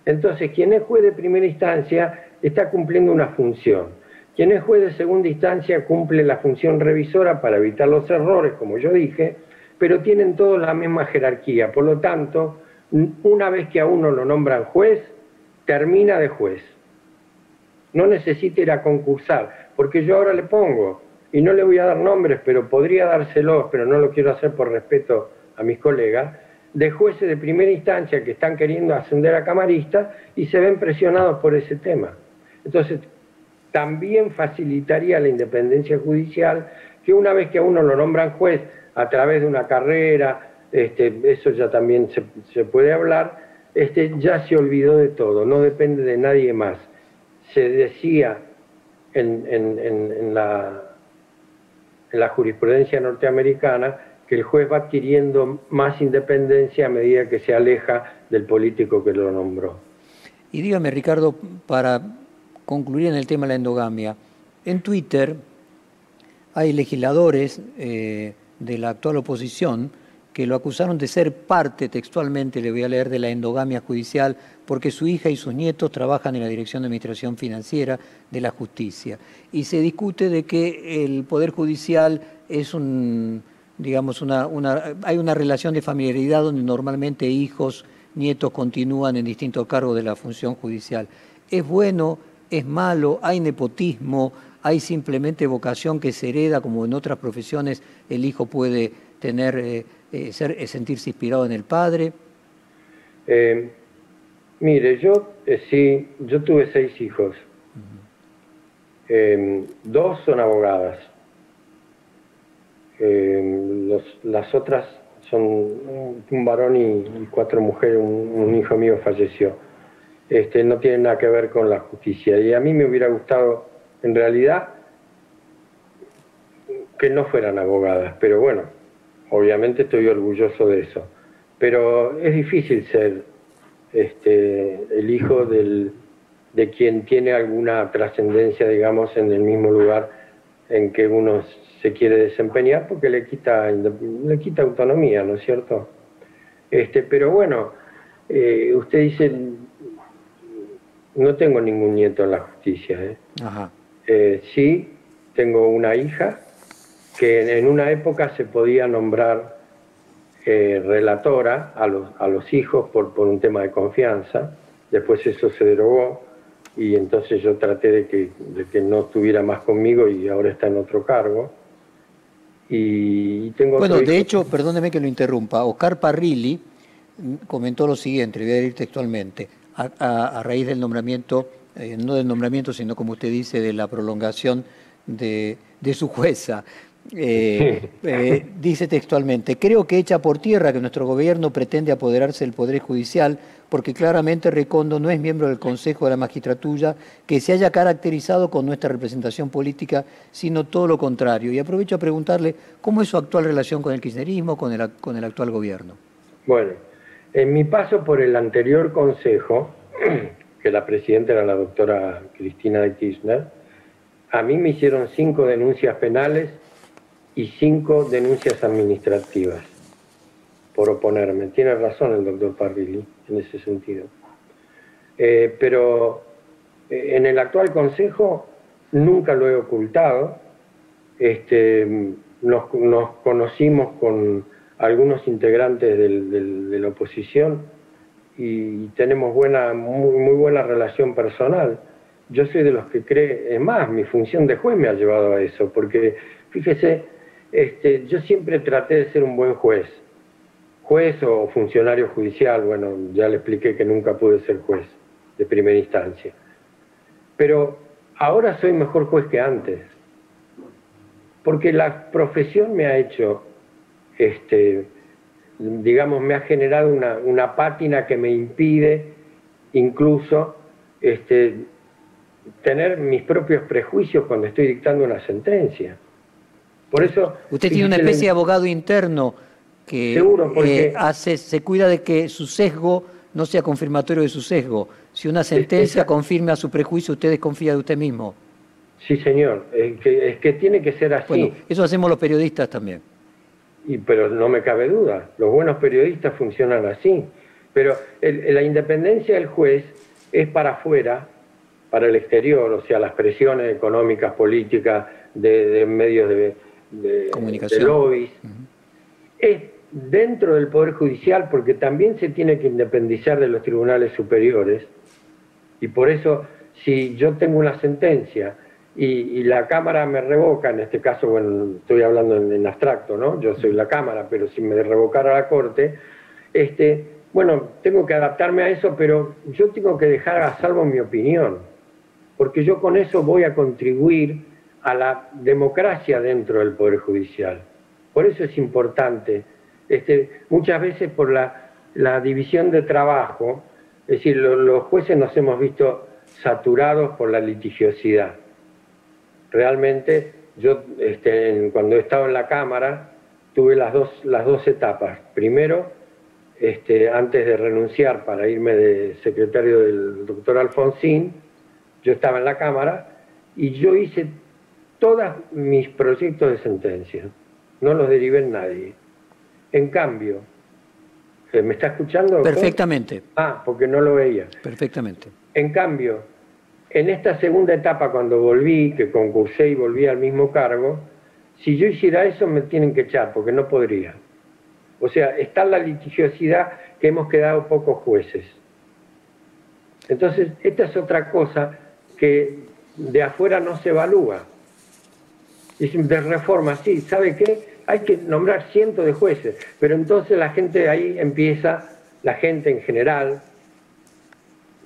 Entonces, quien es juez de primera instancia está cumpliendo una función. Quien es juez de segunda instancia cumple la función revisora para evitar los errores, como yo dije, pero tienen todos la misma jerarquía. Por lo tanto, una vez que a uno lo nombran juez, termina de juez. No necesita ir a concursar, porque yo ahora le pongo, y no le voy a dar nombres, pero podría dárselos, pero no lo quiero hacer por respeto a mis colegas, de jueces de primera instancia que están queriendo ascender a camaristas y se ven presionados por ese tema. Entonces, también facilitaría la independencia judicial que una vez que a uno lo nombran juez a través de una carrera, este, eso ya también se, puede hablar, este, ya se olvidó de todo, no depende de nadie más. Se decía en, la, en la jurisprudencia norteamericana que el juez va adquiriendo más independencia a medida que se aleja del político que lo nombró. Y dígame, Ricardo, para concluir en el tema de la endogamia, en Twitter hay legisladores eh, de la actual oposición que lo acusaron de ser parte textualmente, le voy a leer, de la endogamia judicial, porque su hija y sus nietos trabajan en la Dirección de Administración Financiera de la Justicia. Y se discute de que el Poder Judicial es un, digamos, una, hay una relación de familiaridad donde normalmente hijos, nietos continúan en distintos cargos de la función judicial. ¿Es bueno? ¿Es malo? ¿Hay nepotismo? ¿Hay simplemente vocación que se hereda como en otras profesiones el hijo puede tener, eh, eh, ser, eh, sentirse inspirado en el padre? mire, yo sí, yo tuve seis hijos. dos son abogadas. las otras son un varón y, cuatro mujeres, un, hijo mío falleció. Este, no tiene nada que ver con la justicia. Y a mí me hubiera gustado, en realidad, que no fueran abogadas, pero bueno, obviamente estoy orgulloso de eso. Pero es difícil ser este, el hijo del, de quien tiene alguna trascendencia, digamos, en el mismo lugar en que uno se quiere desempeñar, porque le quita, le quita autonomía, ¿no es cierto? Este, pero bueno, eh, usted dice, no tengo ningún nieto en la justicia. ¿eh? Eh, sí, tengo una hija que en una época se podía nombrar eh, relatora a los, a los hijos por, por un tema de confianza, después eso se derogó y entonces yo traté de que, de que no estuviera más conmigo y ahora está en otro cargo. Y tengo bueno, de hecho, perdóneme que lo interrumpa, Oscar Parrilli comentó lo siguiente, voy a decir textualmente, a, raíz del nombramiento, eh, no del nombramiento, sino como usted dice, de la prolongación de, de su jueza. Eh, eh, dice textualmente, creo que echa por tierra que nuestro gobierno pretende apoderarse del Poder Judicial porque claramente Recondo no es miembro del Consejo de la Magistratura que se haya caracterizado con nuestra representación política, sino todo lo contrario. Y aprovecho a preguntarle cómo es su actual relación con el kirchnerismo, con el, con el actual gobierno. Bueno, en mi paso por el anterior Consejo, que la presidenta era la doctora Cristina de Kirchner, a mí me hicieron cinco denuncias penales y cinco denuncias administrativas por oponerme. Tiene razón el doctor Parrilli en ese sentido. Eh, pero eh, en el actual Consejo nunca lo he ocultado. Este, nos, conocimos con algunos integrantes de la oposición y tenemos buena, muy, buena relación personal. Yo soy de los que cree, es más, mi función de juez me ha llevado a eso, porque fíjese, este, yo siempre traté de ser un buen juez. Juez o funcionario judicial, bueno, ya le expliqué que nunca pude ser juez de primera instancia. Pero ahora soy mejor juez que antes. Porque la profesión me ha hecho, este, digamos, me ha generado una, pátina que me impide incluso este, tener mis propios prejuicios cuando estoy dictando una sentencia. Por eso. Usted tiene una especie de abogado interno que eh, hace, se cuida de que su sesgo no sea confirmatorio de su sesgo. Si una sentencia confirma su prejuicio, usted desconfía de usted mismo. Sí, señor. Es que, tiene que ser así. Bueno, eso hacemos los periodistas también. Y, pero no me cabe duda, los buenos periodistas funcionan así. Pero la independencia del juez es para afuera para el exterior, o sea, las presiones económicas, políticas, de, medios de, de, Comunicación. de lobbies, es dentro del Poder Judicial porque también se tiene que independizar de los tribunales superiores y por eso si yo tengo una sentencia y, la Cámara me revoca, en este caso, bueno, estoy hablando en, abstracto, ¿no? Yo soy la Cámara, pero si me revocara la Corte, este, bueno, tengo que adaptarme a eso, pero yo tengo que dejar a salvo mi opinión, porque yo con eso voy a contribuir a la democracia dentro del Poder Judicial. Por eso es importante. Este, muchas veces por la, división de trabajo, es decir, los jueces nos hemos visto saturados por la litigiosidad realmente yo este, cuando he estado en la Cámara tuve las dos, las dos etapas. Primero, este, antes de renunciar para irme de secretario del doctor Alfonsín, yo estaba en la Cámara y yo hice todos mis proyectos de sentencia. No los derivé en nadie. En cambio, ¿me está escuchando? Perfectamente. Ah, porque no lo veía. Perfectamente. En cambio, en esta segunda etapa, cuando volví, que concursé y volví al mismo cargo, si yo hiciera eso me tienen que echar, porque no podría. O sea, está la litigiosidad que hemos quedado pocos jueces. Entonces, esta es otra cosa que de afuera no se evalúa. De reforma, sí, ¿sabe qué? Hay que nombrar cientos de jueces, pero entonces la gente ahí empieza, la gente en general,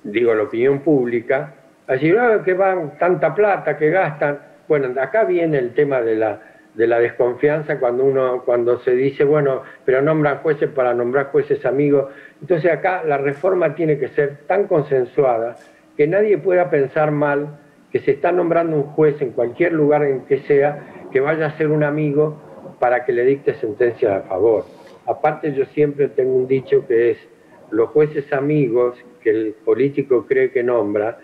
digo la opinión pública, Así, ah, que van tanta plata que gastan. Bueno, acá viene el tema de la, de la desconfianza cuando uno cuando se dice, bueno, pero nombran jueces para nombrar jueces amigos. Entonces acá la reforma tiene que ser tan consensuada que nadie pueda pensar mal que se está nombrando un juez en cualquier lugar en que sea que vaya a ser un amigo para que le dicte sentencia a favor. Aparte yo siempre tengo un dicho que es los jueces amigos que el político cree que nombra,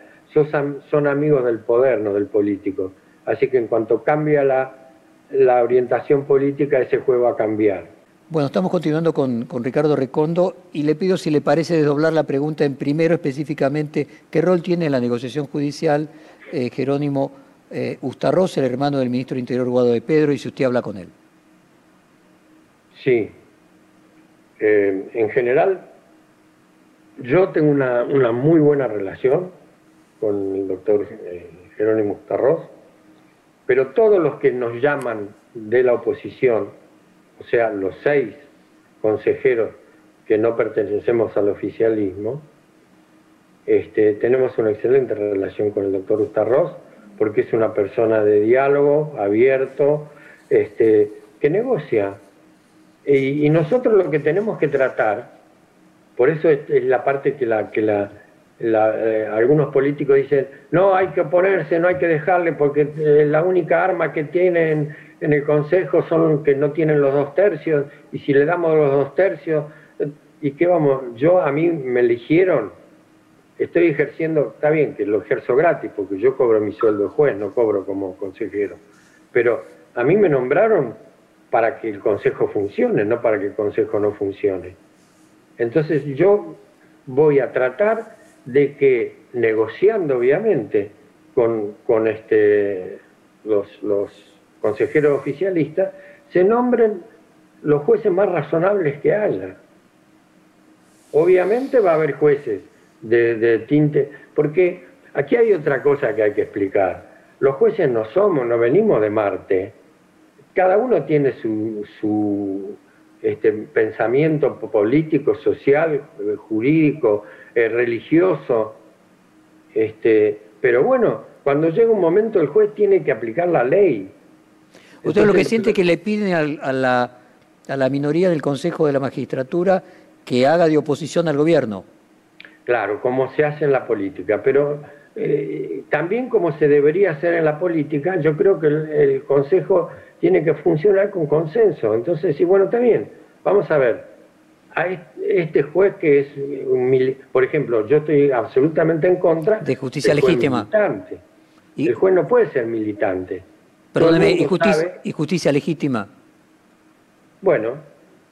son, amigos del poder, no del político. Así que en cuanto cambia la, la orientación política, ese juego va a cambiar. Bueno, estamos continuando con, con, Ricardo Recondo y le pido si le parece desdoblar la pregunta en primero específicamente, ¿qué rol tiene en la negociación judicial eh, Jerónimo eh, Ustarroz, el hermano del ministro Interior Guado de Pedro, y si usted habla con él? Sí. Eh, en general, yo tengo una, muy buena relación con el doctor eh, Jerónimo Tarros, pero todos los que nos llaman de la oposición, o sea, los seis consejeros que no pertenecemos al oficialismo, este, tenemos una excelente relación con el doctor Ustarros, porque es una persona de diálogo, abierto, este, que negocia. Y, y, nosotros lo que tenemos que tratar, por eso es, la parte que la, que la eh, algunos políticos dicen, no, hay que oponerse, no hay que dejarle, porque eh, la única arma que tienen en el Consejo son que no tienen los dos tercios, y si le damos los dos tercios, eh, ¿y qué vamos? Yo, a mí me eligieron, estoy ejerciendo, está bien que lo ejerzo gratis, porque yo cobro mi sueldo de juez, no cobro como consejero, pero a mí me nombraron para que el Consejo funcione, no para que el Consejo no funcione. Entonces yo voy a tratar de que negociando obviamente con, con este, los, los consejeros oficialistas, se nombren los jueces más razonables que haya. Obviamente va a haber jueces de, de, tinte, porque aquí hay otra cosa que hay que explicar. Los jueces no somos, no venimos de Marte. Cada uno tiene su, su este, pensamiento político, social, jurídico, eh, religioso, este, pero bueno, cuando llega un momento el juez tiene que aplicar la ley. Usted lo que siente que le piden a, la, a la minoría del Consejo de la Magistratura que haga de oposición al gobierno. Claro, como se hace en la política, pero eh, también como se debería hacer en la política, yo creo que el, Consejo tiene que funcionar con consenso. Entonces, sí, bueno, también, vamos a ver, a este juez que es, un, por ejemplo, yo estoy absolutamente en contra de justicia legítima. ¿Y? El juez no puede ser militante. Perdóneme, ¿y justicia, ¿y justicia legítima? Bueno,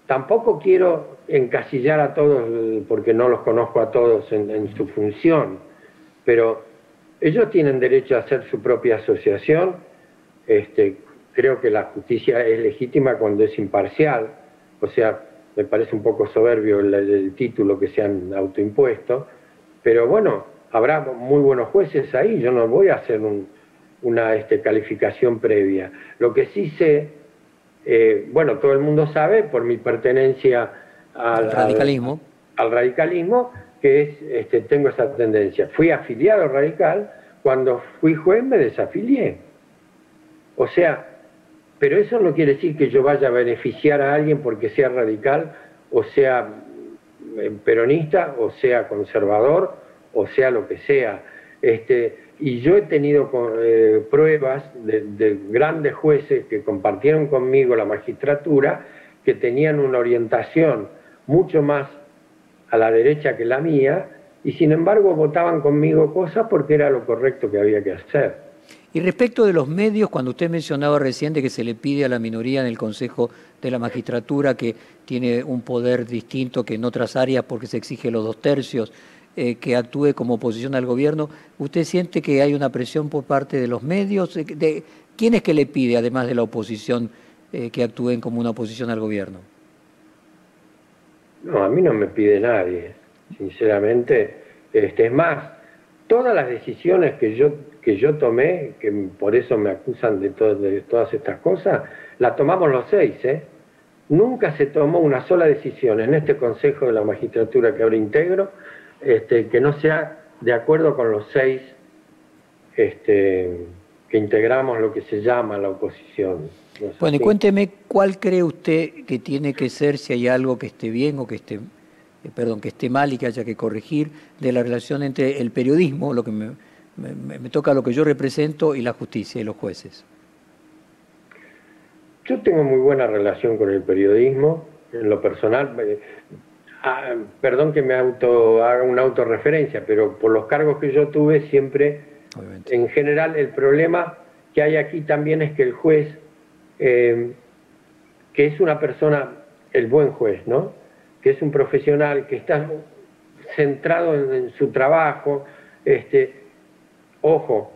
tampoco quiero encasillar a todos, porque no los conozco a todos en, su función, pero ellos tienen derecho a hacer su propia asociación, este, creo que la justicia es legítima cuando es imparcial, o sea, me parece un poco soberbio el, título que se han autoimpuesto, pero bueno, habrá muy buenos jueces ahí, yo no voy a hacer una este, calificación previa. Lo que sí sé, eh, bueno, todo el mundo sabe por mi pertenencia al radicalismo, al, radicalismo que es, este, tengo esa tendencia. Fui afiliado radical, cuando fui juez me desafilié. O sea, pero eso no quiere decir que yo vaya a beneficiar a alguien porque sea radical o sea eh, peronista o sea conservador o sea lo que sea. Este, y yo he tenido eh, pruebas de, grandes jueces que compartieron conmigo la magistratura que tenían una orientación mucho más a la derecha que la mía y sin embargo votaban conmigo cosas porque era lo correcto que había que hacer. Y respecto de los medios, cuando usted mencionaba reciente que se le pide a la minoría en el Consejo de la Magistratura que tiene un poder distinto que en otras áreas porque se exige los dos tercios, eh, que actúe como oposición al gobierno, ¿usted siente que hay una presión por parte de los medios? De, ¿Quién es que le pide, además de la oposición, eh, que actúen como una oposición al gobierno? No, a mí no me pide nadie, sinceramente. Este, es más, todas las decisiones que yo que yo tomé, que por eso me acusan de, de todas estas cosas, la tomamos los seis, ¿eh? Nunca se tomó una sola decisión en este Consejo de la Magistratura que ahora integro, este, que no sea de acuerdo con los seis este, que integramos lo que se llama la oposición. Bueno, y cuénteme cuál cree usted que tiene que ser, si hay algo que esté bien o que esté, eh, perdón, que esté mal y que haya que corregir, de la relación entre el periodismo, lo que me, me, toca lo que yo represento y la justicia y los jueces. Yo tengo muy buena relación con el periodismo, en lo personal. Eh, ah, perdón que me auto, haga una autorreferencia, pero por los cargos que yo tuve siempre, en general, el problema que hay aquí también es que el juez, eh, que es una persona, el buen juez, ¿no? Que es un profesional que está centrado en, su trabajo, este, ojo,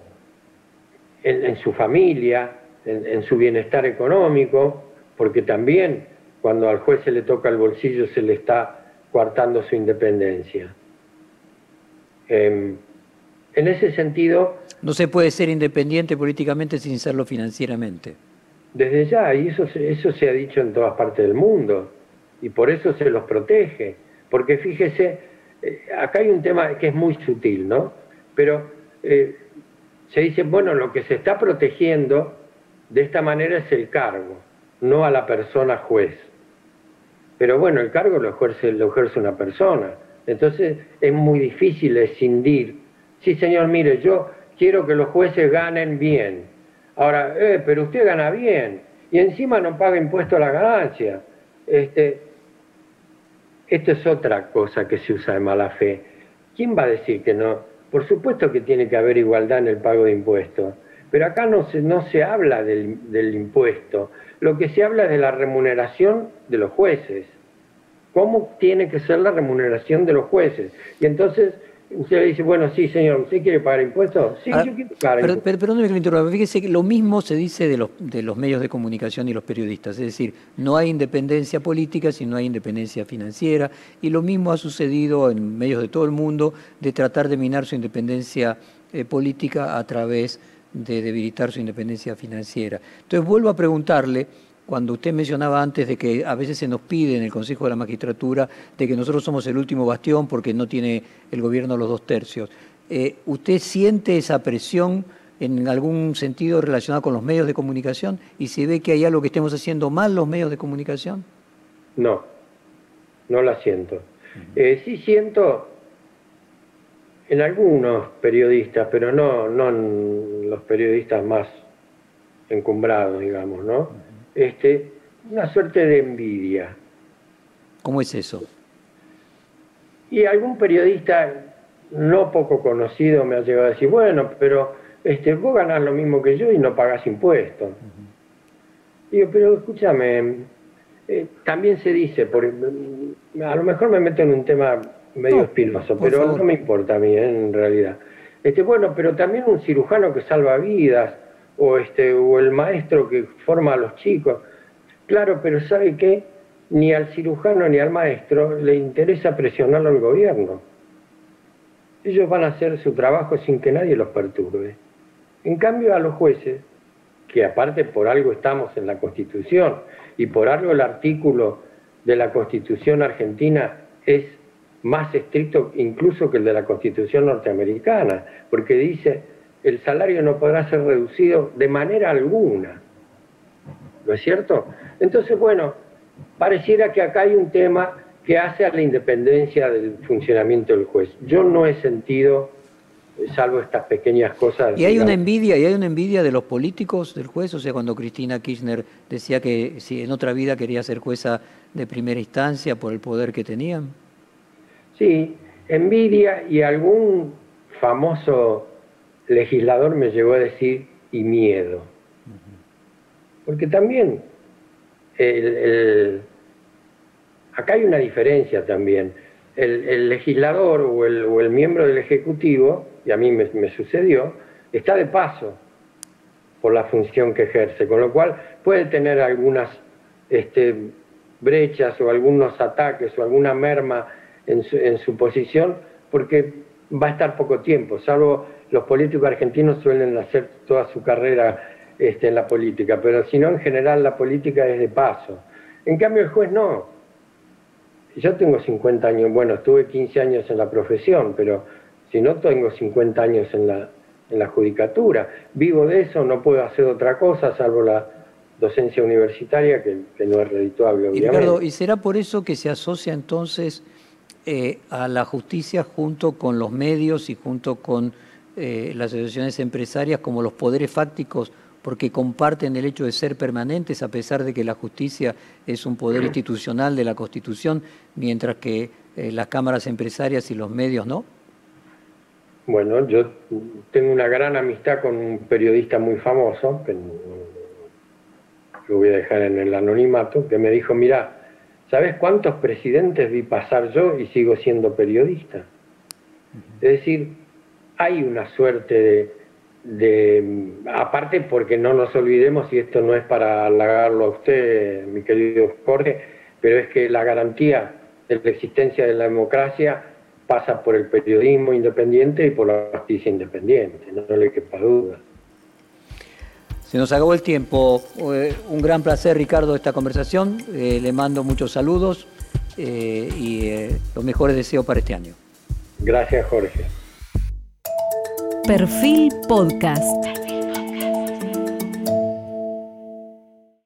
en, su familia, en, su bienestar económico, porque también cuando al juez se le toca el bolsillo se le está coartando su independencia. Em, en ese sentido... No se puede ser independiente políticamente sin serlo financieramente. Desde ya, y eso, eso se ha dicho en todas partes del mundo, y por eso se los protege, porque fíjese, eh, acá hay un tema que es muy sutil, ¿no? Pero eh, se dice, bueno, lo que se está protegiendo de esta manera es el cargo, no a la persona juez. Pero bueno, el cargo lo ejerce, lo ejerce una persona. Entonces es muy difícil escindir. Sí, señor, mire, yo quiero que los jueces ganen bien. Ahora, eh, pero usted gana bien y encima no paga impuesto a la ganancia. Este, esto es otra cosa que se usa de mala fe. ¿Quién va a decir que no, por supuesto que tiene que haber igualdad en el pago de impuestos, pero acá no se, no se habla del, del impuesto, lo que se habla es de la remuneración de los jueces. ¿Cómo tiene que ser la remuneración de los jueces? Y entonces Usted le dice, bueno, sí, señor, ¿usted quiere pagar impuestos? Sí, ah, yo quiero pagar impuestos. Pero, perdón que me interrumpa, fíjese que lo mismo se dice de los, de los medios de comunicación y los periodistas, es decir, no hay independencia política si no hay independencia financiera, y lo mismo ha sucedido en medios de todo el mundo de tratar de minar su independencia eh, política a través de debilitar su independencia financiera. Entonces vuelvo a preguntarle, cuando usted mencionaba antes de que a veces se nos pide en el Consejo de la Magistratura de que nosotros somos el último bastión porque no tiene el gobierno los dos tercios, eh, ¿usted siente esa presión en algún sentido relacionada con los medios de comunicación y se ve que hay algo que estemos haciendo mal los medios de comunicación? No, no la siento. Eh, sí siento en algunos periodistas, pero no, no en los periodistas más encumbrados, digamos, ¿no? Este, una suerte de envidia. ¿Cómo es eso? Y algún periodista no poco conocido me ha llegado a decir, bueno, pero este, vos ganás lo mismo que yo y no pagás impuestos. Digo, pero escúchame, eh, también se dice, por, a lo mejor me meto en un tema medio espinoso, pero no me importa a mí, eh, en realidad. Este, bueno, pero también un cirujano que salva vidas, o, este, o el maestro que forma a los chicos. Claro, pero ¿sabe qué? Ni al cirujano ni al maestro le interesa presionarlo al gobierno. Ellos van a hacer su trabajo sin que nadie los perturbe. En cambio, a los jueces, que aparte por algo estamos en la Constitución y por algo el artículo de la Constitución argentina es más estricto incluso que el de la Constitución norteamericana, porque dice el salario no podrá ser reducido de manera alguna. ¿No es cierto? Entonces, bueno, pareciera que acá hay un tema que hace a la independencia del funcionamiento del juez. Yo no he sentido, salvo estas pequeñas cosas. Y hay una envidia, y hay una envidia de los políticos del juez, o sea, cuando Cristina Kirchner decía que si en otra vida quería ser jueza de primera instancia por el poder que tenían. Sí, envidia y algún famoso legislador me llegó a decir y miedo. Porque también acá hay una diferencia también. El, legislador o el, miembro del Ejecutivo, y a mí me, sucedió, está de paso por la función que ejerce, con lo cual puede tener algunas este, brechas o algunos ataques o alguna merma en su, en su posición, porque va a estar poco tiempo, salvo los políticos argentinos suelen hacer toda su carrera este, en la política, pero si no, en general la política es de paso. En cambio, el juez no. Yo tengo 50 años, bueno, estuve 15 años en la profesión, pero si no tengo 50 años en la, en la judicatura, vivo de eso, no puedo hacer otra cosa, salvo la docencia universitaria, que, no es redituable, obviamente. ¿y será por eso que se asocia entonces eh, a la justicia junto con los medios y junto con eh, las asociaciones empresarias como los poderes fácticos porque comparten el hecho de ser permanentes a pesar de que la justicia es un poder institucional de la Constitución, mientras que eh, las cámaras empresarias y los medios no? Bueno, yo tengo una gran amistad con un periodista muy famoso, que lo voy a dejar en el anonimato, que me dijo, mira, ¿sabes cuántos presidentes vi pasar yo y sigo siendo periodista? Es decir, hay una suerte de de, aparte porque no nos olvidemos, y esto no es para halagarlo a usted, mi querido Jorge, pero es que la garantía de la existencia de la democracia pasa por el periodismo independiente y por la justicia independiente, no, le quepa duda. Se nos acabó el tiempo. Eh, un gran placer, Ricardo, esta conversación. Eh, le mando muchos saludos eh, y los mejores deseos para este año. Gracias, Jorge. Perfil Podcast.